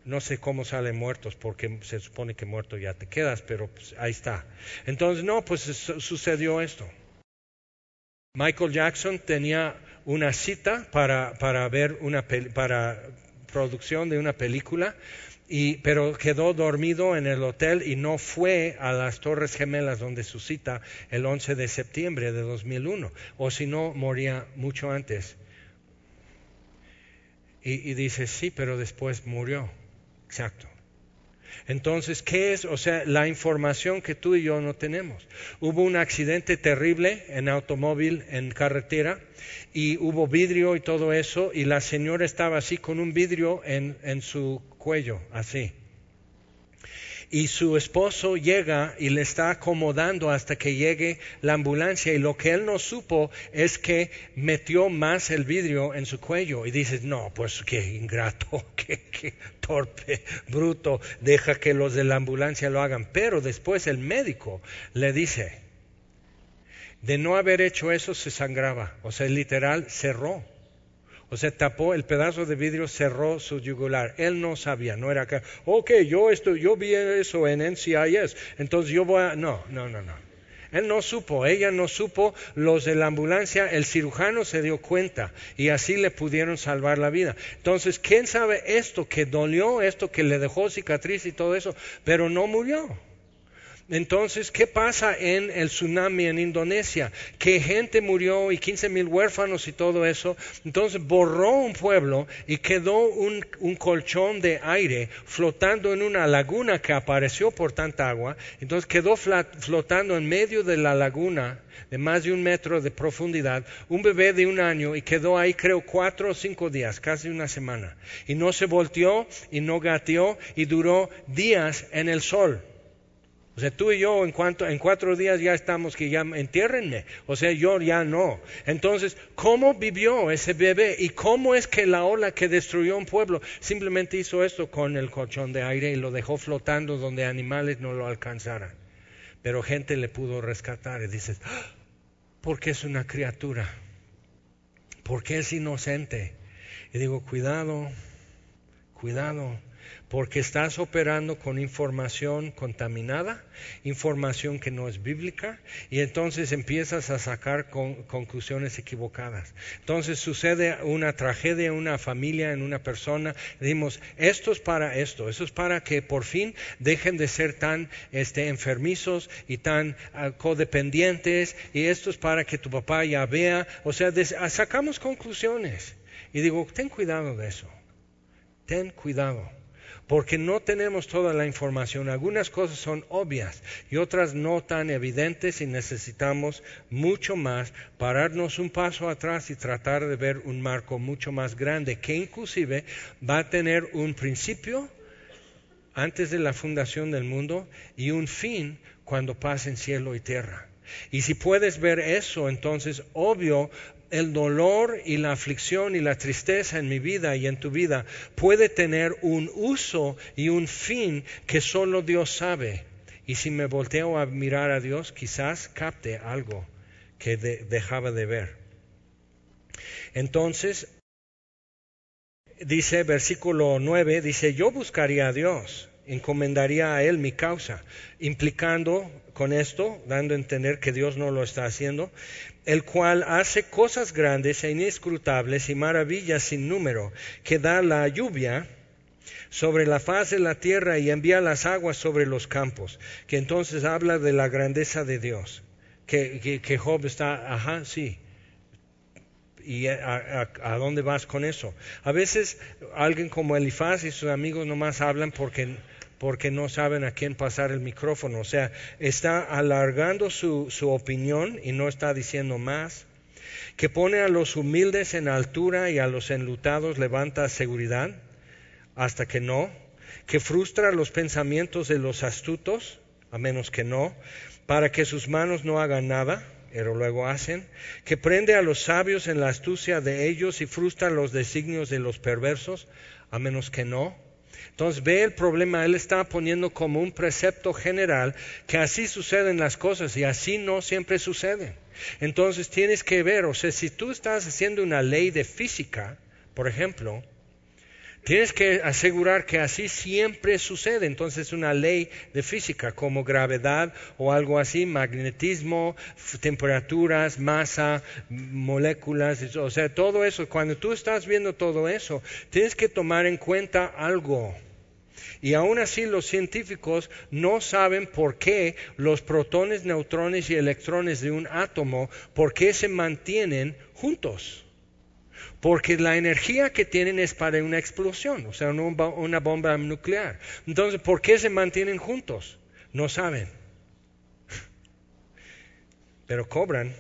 S1: No sé cómo salen muertos porque se supone que muerto ya te quedas, pero pues, ahí está. Entonces, no, pues sucedió esto. Michael Jackson tenía una cita para, para ver una para producción de una película y, pero quedó dormido en el hotel y no fue a las Torres Gemelas donde su cita el 11 de septiembre de 2001, o si no, moría mucho antes. Y, y dice, sí, pero después murió. Exacto. Entonces, ¿qué es? O sea, la información que tú y yo no tenemos. Hubo un accidente terrible en automóvil, en carretera, y hubo vidrio y todo eso, y la señora estaba así con un vidrio en, en su cuello, así y su esposo llega y le está acomodando hasta que llegue la ambulancia y lo que él no supo es que metió más el vidrio en su cuello y dices, no, pues qué ingrato, qué, torpe, bruto, deja que los de la ambulancia lo hagan. Pero después el médico le dice, de no haber hecho eso se sangraba, o sea, literal cerró o sea, tapó el pedazo de vidrio, cerró su yugular. Él no sabía, no era que, ok, yo, esto, yo vi eso en NCIS, entonces yo voy a... No, no, no, no. Él no supo, ella no supo, los de la ambulancia, el cirujano se dio cuenta y así le pudieron salvar la vida. Entonces, ¿quién sabe esto que dolió, esto que le dejó cicatriz y todo eso, pero no murió? Entonces, ¿qué pasa en el tsunami en Indonesia? Que gente murió y 15 mil huérfanos y todo eso. Entonces borró un pueblo y quedó un, colchón de aire flotando en una laguna que apareció por tanta agua. Entonces quedó flotando en medio de la laguna de más de un metro de profundidad, un bebé de un año y quedó ahí creo cuatro o cinco días, casi una semana. Y no se volteó y no gateó y duró días en el sol. O sea, tú y yo en, cuanto, en cuatro días ya estamos que ya entiérrenme. O sea, yo ya no. Entonces, ¿cómo vivió ese bebé? ¿Y cómo es que la ola que destruyó un pueblo simplemente hizo esto con el colchón de aire y lo dejó flotando donde animales no lo alcanzaran? Pero gente le pudo rescatar y dices, ¡Ah! porque es una criatura, porque es inocente. Y digo, cuidado, cuidado porque estás operando con información contaminada, información que no es bíblica, y entonces empiezas a sacar conclusiones equivocadas. Entonces sucede una tragedia en una familia, en una persona, decimos, esto es para esto, eso es para que por fin dejen de ser tan este, enfermizos y tan ah, codependientes, y esto es para que tu papá ya vea, o sea, sacamos conclusiones. Y digo, ten cuidado de eso, ten cuidado porque no tenemos toda la información. Algunas cosas son obvias y otras no tan evidentes y necesitamos mucho más pararnos un paso atrás y tratar de ver un marco mucho más grande que inclusive va a tener un principio antes de la fundación del mundo y un fin cuando pasen cielo y tierra. Y si puedes ver eso, entonces obvio el dolor y la aflicción y la tristeza en mi vida y en tu vida puede tener un uso y un fin que solo Dios sabe. Y si me volteo a mirar a Dios, quizás capte algo que dejaba de ver. Entonces, dice versículo 9, dice, yo buscaría a Dios, encomendaría a Él mi causa, implicando con esto, dando a entender que Dios no lo está haciendo, el cual hace cosas grandes e inescrutables y maravillas sin número, que da la lluvia sobre la faz de la tierra y envía las aguas sobre los campos, que entonces habla de la grandeza de Dios, que, que, Job está, ajá, sí. ¿Y a, a, dónde vas con eso? A veces alguien como Elifaz y sus amigos nomás hablan porque porque no saben a quién pasar el micrófono. O sea, está alargando su, su opinión y no está diciendo más. Que pone a los humildes en altura y a los enlutados levanta seguridad hasta que no. Que frustra los pensamientos de los astutos. a menos que no, para que sus manos no hagan nada, pero luego hacen, que prende a los sabios en la astucia de ellos y frustra los designios de los perversos, a menos que no. Entonces ve el problema, él está poniendo como un precepto general que así suceden las cosas y así no siempre suceden. Entonces tienes que ver, o sea, si tú estás haciendo una ley de física, por ejemplo, Tienes que asegurar que así siempre sucede. Entonces, una ley de física como gravedad o algo así, magnetismo, temperaturas, masa, moléculas, o sea, todo eso. Cuando tú estás viendo todo eso, tienes que tomar en cuenta algo. Y aún así los científicos no saben por qué los protones, neutrones y electrones de un átomo, por qué se mantienen juntos. Porque la energía que tienen es para una explosión, o sea, una bomba nuclear. Entonces, ¿por qué se mantienen juntos? No saben. Pero cobran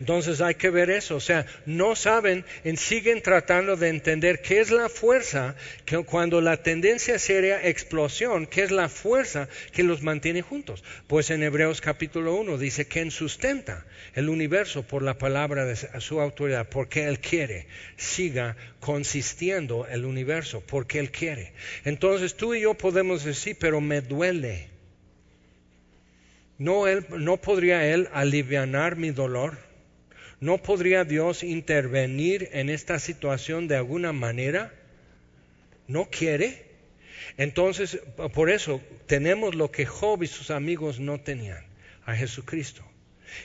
S1: entonces hay que ver eso, o sea, no saben, en, siguen tratando de entender qué es la fuerza que cuando la tendencia sería explosión, qué es la fuerza que los mantiene juntos. Pues en Hebreos capítulo 1 dice que sustenta el universo por la palabra de su autoridad, porque Él quiere, siga consistiendo el universo, porque Él quiere. Entonces tú y yo podemos decir, pero me duele. No, él, no podría Él aliviar mi dolor. ¿No podría Dios intervenir en esta situación de alguna manera? ¿No quiere? Entonces, por eso tenemos lo que Job y sus amigos no tenían, a Jesucristo.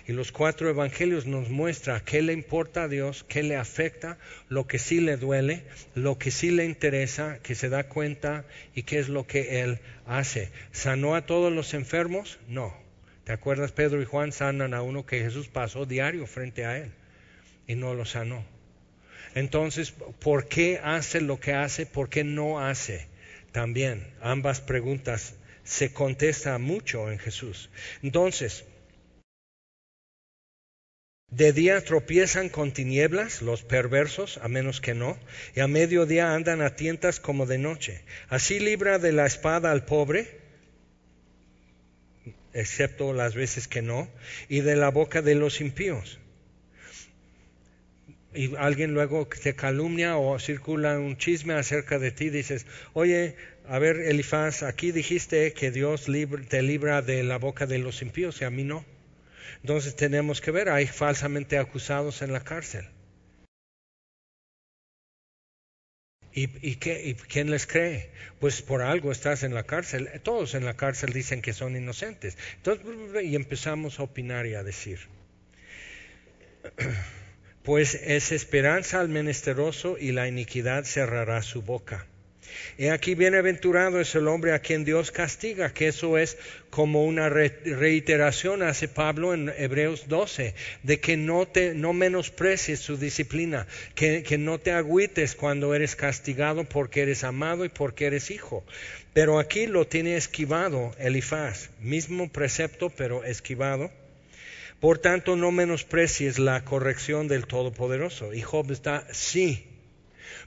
S1: Y los cuatro evangelios nos muestran qué le importa a Dios, qué le afecta, lo que sí le duele, lo que sí le interesa, que se da cuenta y qué es lo que Él hace. ¿Sanó a todos los enfermos? No. ¿Te acuerdas? Pedro y Juan sanan a uno que Jesús pasó diario frente a él y no lo sanó. Entonces, ¿por qué hace lo que hace? ¿Por qué no hace? También, ambas preguntas se contesta mucho en Jesús. Entonces, de día tropiezan con tinieblas los perversos, a menos que no, y a mediodía andan a tientas como de noche. Así libra de la espada al pobre excepto las veces que no, y de la boca de los impíos. Y alguien luego te calumnia o circula un chisme acerca de ti, dices, oye, a ver, Elifaz, aquí dijiste que Dios te libra de la boca de los impíos y a mí no. Entonces tenemos que ver, hay falsamente acusados en la cárcel. ¿Y, quién les cree? Pues por algo estás en la cárcel. Todos en la cárcel dicen que son inocentes. Entonces, y empezamos a opinar y a decir. Pues es esperanza al menesteroso y la iniquidad cerrará su boca. He aquí bienaventurado es el hombre a quien Dios castiga, que eso es como una reiteración, hace Pablo en Hebreos 12, de que no, te, no menosprecies su disciplina, que, que no te agüites cuando eres castigado porque eres amado y porque eres hijo. Pero aquí lo tiene esquivado Elifaz, mismo precepto pero esquivado. Por tanto, no menosprecies la corrección del Todopoderoso. Y Job está, sí,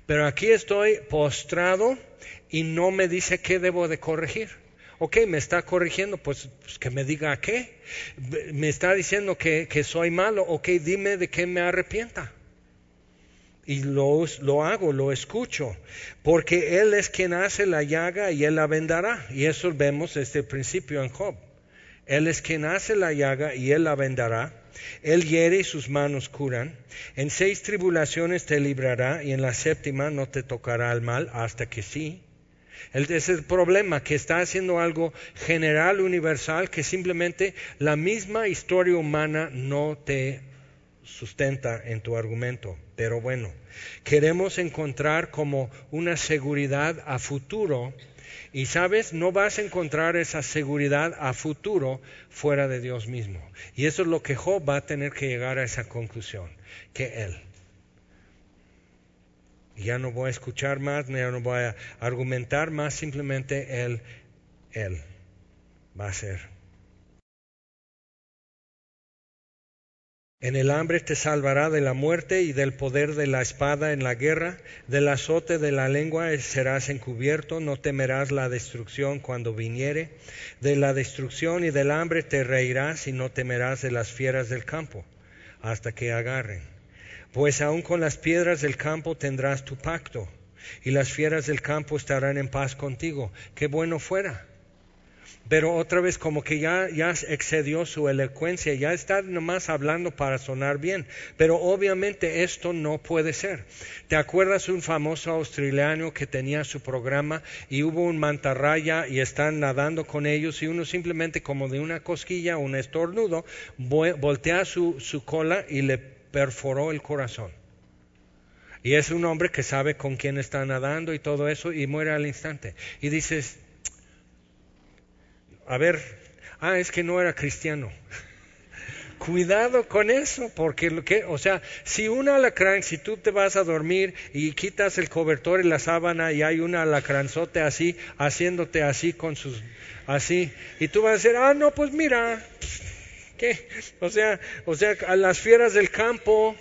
S1: pero aquí estoy postrado y no me dice qué debo de corregir. Ok, me está corrigiendo, pues, pues que me diga qué. Me está diciendo que, soy malo, ok, dime de qué me arrepienta. Y lo, lo hago, lo escucho, porque Él es quien hace la llaga y Él la vendará. Y eso vemos el principio en Job. Él es quien hace la llaga y Él la vendará. Él hiere y sus manos curan. En seis tribulaciones te librará y en la séptima no te tocará el mal hasta que sí. Ese es el problema, que está haciendo algo general, universal, que simplemente la misma historia humana no te sustenta en tu argumento. Pero bueno, queremos encontrar como una seguridad a futuro y sabes, no vas a encontrar esa seguridad a futuro fuera de Dios mismo. Y eso es lo que Job va a tener que llegar a esa conclusión, que Él. Ya no voy a escuchar más, ya no voy a argumentar más, simplemente Él, Él va a ser. En el hambre te salvará de la muerte y del poder de la espada en la guerra, del azote de la lengua serás encubierto, no temerás la destrucción cuando viniere, de la destrucción y del hambre te reirás y no temerás de las fieras del campo, hasta que agarren. Pues aun con las piedras del campo tendrás tu pacto, y las fieras del campo estarán en paz contigo. Qué bueno fuera pero otra vez como que ya, ya excedió su elocuencia, ya está nomás hablando para sonar bien, pero obviamente esto no puede ser. ¿Te acuerdas un famoso australiano que tenía su programa y hubo un mantarraya y están nadando con ellos y uno simplemente como de una cosquilla, un estornudo, voltea su, su cola y le perforó el corazón? Y es un hombre que sabe con quién está nadando y todo eso y muere al instante. Y dices, a ver, ah, es que no era cristiano. Cuidado con eso, porque lo que, o sea, si un alacrán, si tú te vas a dormir y quitas el cobertor y la sábana y hay un alacranzote así, haciéndote así con sus, así, y tú vas a decir, ah, no, pues mira, ¿qué? O sea, o sea, a las fieras del campo,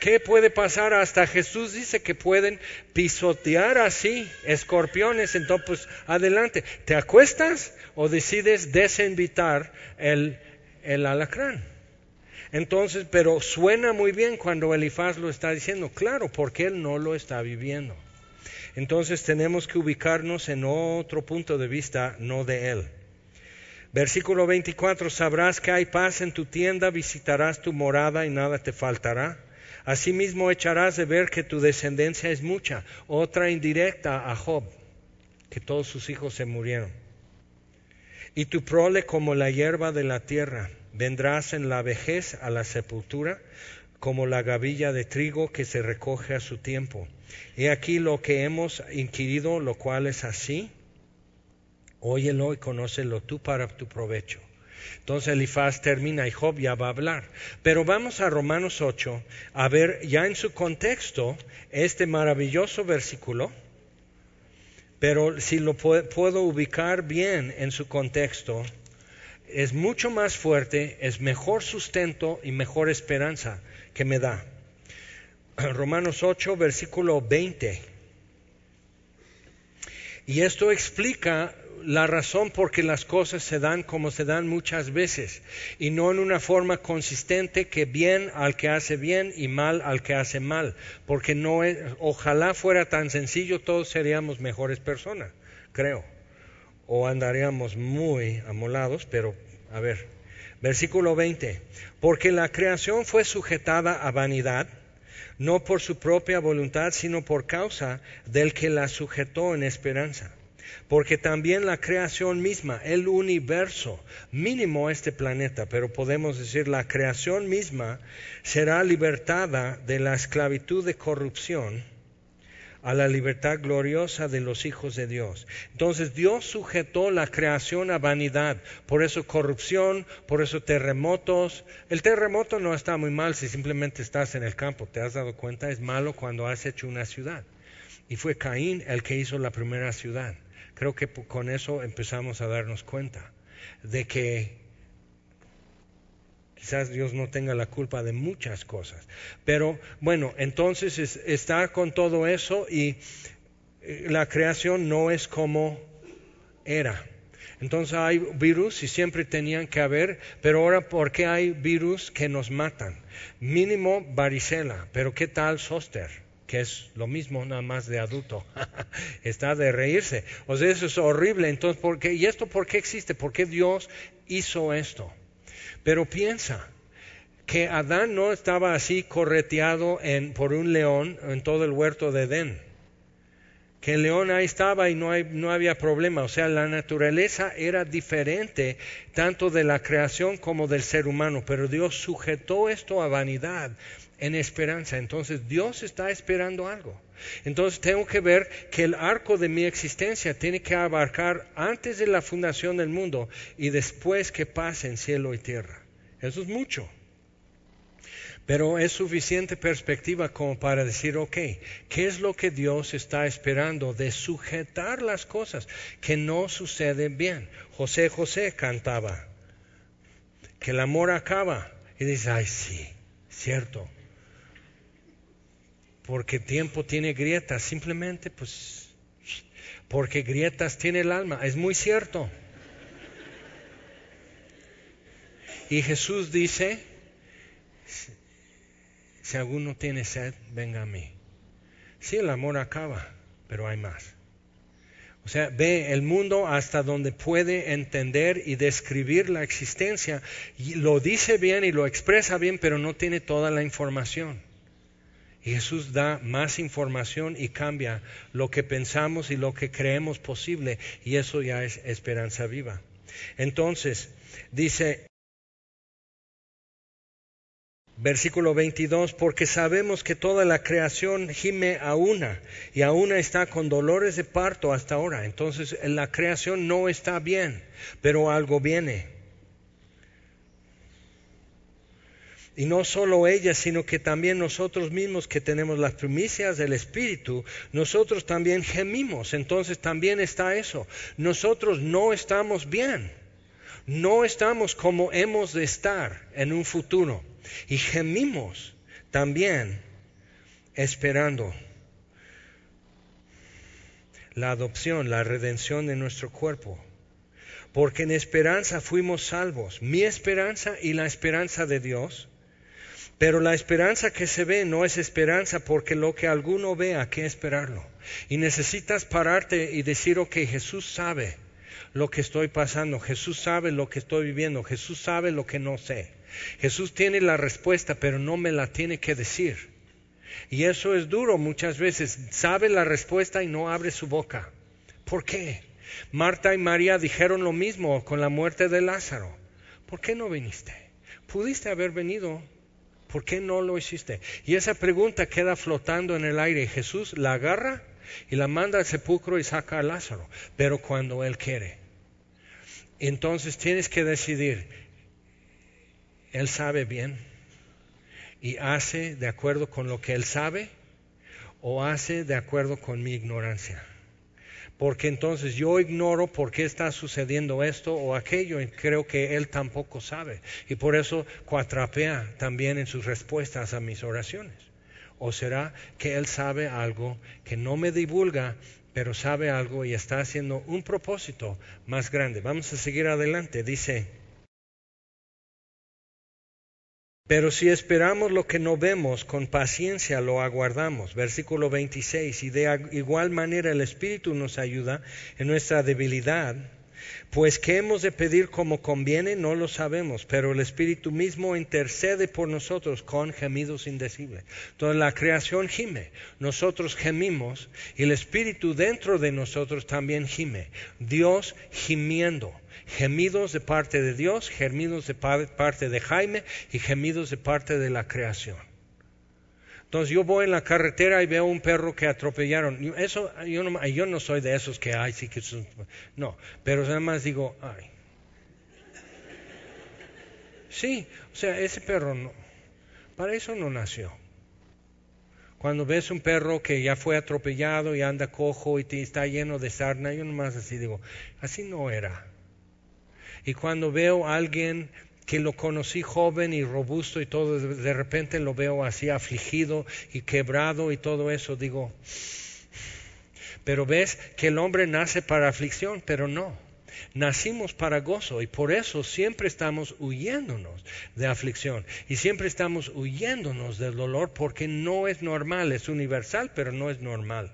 S1: ¿Qué puede pasar? Hasta Jesús dice que pueden pisotear así escorpiones. Entonces, pues, adelante. ¿Te acuestas o decides desinvitar el, el alacrán? Entonces, pero suena muy bien cuando Elifaz lo está diciendo. Claro, porque él no lo está viviendo. Entonces tenemos que ubicarnos en otro punto de vista, no de él. Versículo 24, sabrás que hay paz en tu tienda, visitarás tu morada y nada te faltará. Asimismo echarás de ver que tu descendencia es mucha. Otra indirecta a Job, que todos sus hijos se murieron. Y tu prole como la hierba de la tierra. Vendrás en la vejez a la sepultura, como la gavilla de trigo que se recoge a su tiempo. He aquí lo que hemos inquirido, lo cual es así. Óyelo y conócelo tú para tu provecho. Entonces Elifaz termina y Job ya va a hablar. Pero vamos a Romanos 8 a ver ya en su contexto este maravilloso versículo. Pero si lo puedo ubicar bien en su contexto, es mucho más fuerte, es mejor sustento y mejor esperanza que me da. Romanos 8, versículo 20. Y esto explica la razón por que las cosas se dan como se dan muchas veces y no en una forma consistente que bien al que hace bien y mal al que hace mal, porque no es, ojalá fuera tan sencillo todos seríamos mejores personas, creo, o andaríamos muy amolados, pero a ver, versículo 20, porque la creación fue sujetada a vanidad, no por su propia voluntad, sino por causa del que la sujetó en esperanza porque también la creación misma, el universo, mínimo este planeta, pero podemos decir la creación misma, será libertada de la esclavitud de corrupción a la libertad gloriosa de los hijos de Dios. Entonces Dios sujetó la creación a vanidad, por eso corrupción, por eso terremotos. El terremoto no está muy mal si simplemente estás en el campo, te has dado cuenta, es malo cuando has hecho una ciudad. Y fue Caín el que hizo la primera ciudad. Creo que con eso empezamos a darnos cuenta de que quizás Dios no tenga la culpa de muchas cosas. Pero bueno, entonces está con todo eso y eh, la creación no es como era. Entonces hay virus y siempre tenían que haber, pero ahora ¿por qué hay virus que nos matan? Mínimo varicela, pero ¿qué tal zóster? Que es lo mismo nada más de adulto, está de reírse. O sea, eso es horrible. Entonces, ¿por qué? ¿y esto por qué existe? ¿Por qué Dios hizo esto? Pero piensa que Adán no estaba así correteado por un león en todo el huerto de Edén. Que el león ahí estaba y no, no había problema. O sea, la naturaleza era diferente tanto de la creación como del ser humano. Pero Dios sujetó esto a vanidad en esperanza. Entonces Dios está esperando algo. Entonces tengo que ver que el arco de mi existencia tiene que abarcar antes de la fundación del mundo y después que pase en cielo y tierra. Eso es mucho. Pero es suficiente perspectiva como para decir, ok, ¿qué es lo que Dios está esperando de sujetar las cosas que no suceden bien? José José cantaba que el amor acaba Y dices, ay, sí, cierto. Porque tiempo tiene grietas, simplemente pues, porque grietas tiene el alma, es muy cierto. Y Jesús dice, si alguno tiene sed, venga a mí. Sí, el amor acaba, pero hay más. O sea, ve el mundo hasta donde puede entender y describir la existencia. Y lo dice bien y lo expresa bien, pero no tiene toda la información. Jesús da más información y cambia lo que pensamos y lo que creemos posible. Y eso ya es esperanza viva. Entonces, dice, Versículo 22, porque sabemos que toda la creación gime a una y a una está con dolores de parto hasta ahora. Entonces la creación no está bien, pero algo viene. Y no solo ella, sino que también nosotros mismos que tenemos las primicias del Espíritu, nosotros también gemimos. Entonces también está eso. Nosotros no estamos bien. No estamos como hemos de estar en un futuro. Y gemimos también esperando la adopción, la redención de nuestro cuerpo. Porque en esperanza fuimos salvos, mi esperanza y la esperanza de Dios. Pero la esperanza que se ve no es esperanza porque lo que alguno vea, ¿qué esperarlo? Y necesitas pararte y decir, ok, Jesús sabe lo que estoy pasando, Jesús sabe lo que estoy viviendo, Jesús sabe lo que no sé. Jesús tiene la respuesta, pero no me la tiene que decir. Y eso es duro muchas veces. Sabe la respuesta y no abre su boca. ¿Por qué? Marta y María dijeron lo mismo con la muerte de Lázaro. ¿Por qué no viniste? Pudiste haber venido. ¿Por qué no lo hiciste? Y esa pregunta queda flotando en el aire. Jesús la agarra y la manda al sepulcro y saca a Lázaro, pero cuando Él quiere. Entonces tienes que decidir, él sabe bien y hace de acuerdo con lo que Él sabe o hace de acuerdo con mi ignorancia. Porque entonces yo ignoro por qué está sucediendo esto o aquello y creo que Él tampoco sabe. Y por eso cuatrapea también en sus respuestas a mis oraciones. ¿O será que Él sabe algo que no me divulga, pero sabe algo y está haciendo un propósito más grande? Vamos a seguir adelante. Dice, pero si esperamos lo que no vemos, con paciencia lo aguardamos. Versículo 26. Y de igual manera el Espíritu nos ayuda en nuestra debilidad, pues qué hemos de pedir como conviene no lo sabemos, pero el Espíritu mismo intercede por nosotros con gemidos indecibles. Entonces la creación gime, nosotros gemimos y el Espíritu dentro de nosotros también gime. Dios gimiendo gemidos de parte de Dios, gemidos de parte de Jaime y gemidos de parte de la creación. Entonces yo voy en la carretera y veo un perro que atropellaron. Eso, yo no, soy de esos que, ay, sí que son... No, pero además digo, ay. Sí, o sea, ese perro no, para eso no nació. Cuando ves un perro que ya fue atropellado y anda cojo y está lleno de sarna, yo nomás así digo, así no era. Y cuando veo a alguien que lo conocí joven y robusto y todo, de repente lo veo así afligido y quebrado y todo eso, digo, pero ves que el hombre nace para aflicción, pero no. Nacimos para gozo y por eso siempre estamos huyéndonos de aflicción y siempre estamos huyéndonos del dolor porque no es normal, es universal, pero no es normal.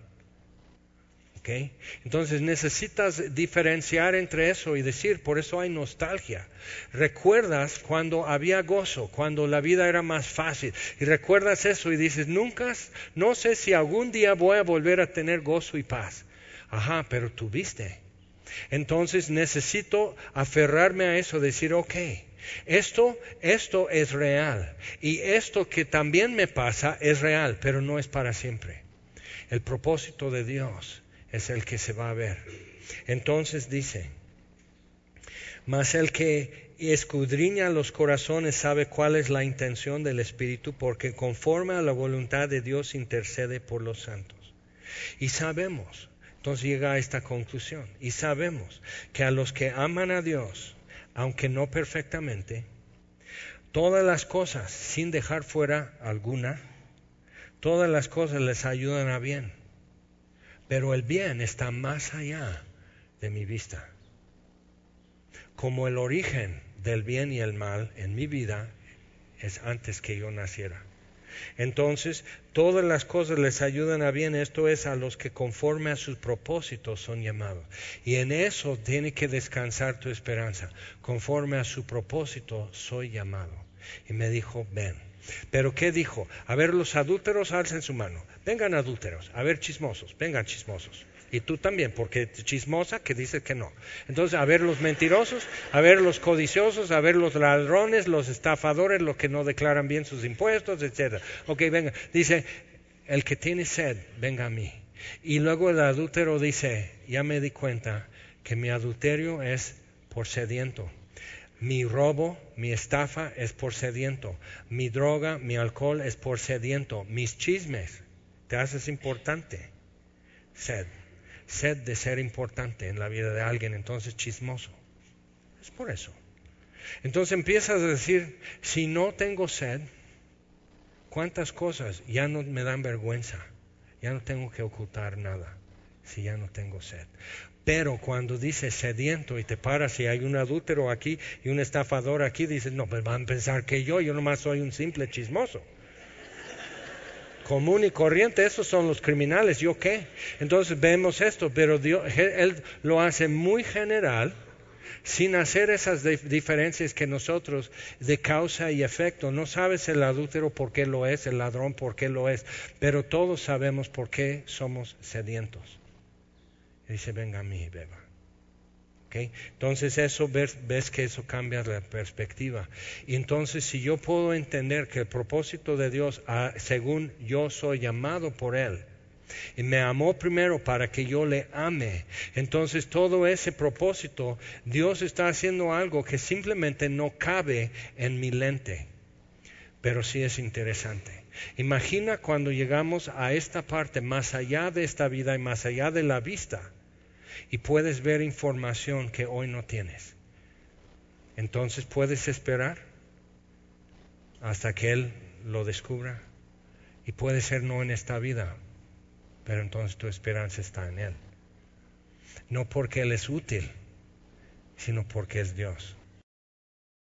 S1: Entonces necesitas diferenciar entre eso y decir, por eso hay nostalgia. Recuerdas cuando había gozo, cuando la vida era más fácil. Y recuerdas eso y dices, nunca, no sé si algún día voy a volver a tener gozo y paz. Ajá, pero tuviste. Entonces necesito aferrarme a eso, decir, ok, esto, esto es real. Y esto que también me pasa es real, pero no es para siempre. El propósito de Dios es el que se va a ver. Entonces dice, mas el que escudriña los corazones sabe cuál es la intención del Espíritu, porque conforme a la voluntad de Dios intercede por los santos. Y sabemos, entonces llega a esta conclusión, y sabemos que a los que aman a Dios, aunque no perfectamente, Todas las cosas, sin dejar fuera alguna, todas las cosas les ayudan a bien. Pero el bien está más allá de mi vista. Como el origen del bien y el mal en mi vida es antes que yo naciera. Entonces, todas las cosas les ayudan a bien, esto es a los que conforme a sus propósitos son llamados. Y en eso tiene que descansar tu esperanza. Conforme a su propósito soy llamado. Y me dijo, ven. Pero ¿qué dijo? A ver, los adúlteros alcen su mano. Vengan adúlteros. A ver, chismosos. Vengan chismosos. Y tú también, porque chismosa que dice que no. Entonces, a ver los mentirosos, a ver los codiciosos, a ver los ladrones, los estafadores, los que no declaran bien sus impuestos, etcétera. Ok, venga. Dice, el que tiene sed, venga a mí. Y luego el adúltero dice, ya me di cuenta que mi adulterio es por sediento. Mi robo, mi estafa es por sediento. Mi droga, mi alcohol es por sediento. Mis chismes, te haces importante. Sed sed de ser importante en la vida de alguien, entonces chismoso. Es por eso. Entonces empiezas a decir, si no tengo sed, ¿cuántas cosas ya no me dan vergüenza? Ya no tengo que ocultar nada si ya no tengo sed. Pero cuando dices sediento y te paras y hay un adúltero aquí y un estafador aquí, dices, no, pues van a pensar que yo, yo nomás soy un simple chismoso común y corriente, esos son los criminales, ¿yo qué? Entonces vemos esto, pero Dios, Él lo hace muy general, sin hacer esas diferencias que nosotros de causa y efecto. No sabes el adúltero por qué lo es, el ladrón por qué lo es, pero todos sabemos por qué somos sedientos. Y dice, venga a mí, beba. Entonces eso ves, que eso cambia la perspectiva. Y entonces si yo puedo entender que el propósito de Dios, ah, según yo soy llamado por Él, y me amó primero para que yo le ame, entonces todo ese propósito, Dios está haciendo algo que simplemente no cabe en mi lente, pero sí es interesante. Imagina cuando llegamos a esta parte más allá de esta vida y más allá de la vista y puedes ver información que hoy no tienes. Entonces puedes esperar hasta que Él lo descubra. Y puede ser no en esta vida, pero entonces tu esperanza está en Él. No porque Él es útil, sino porque es Dios.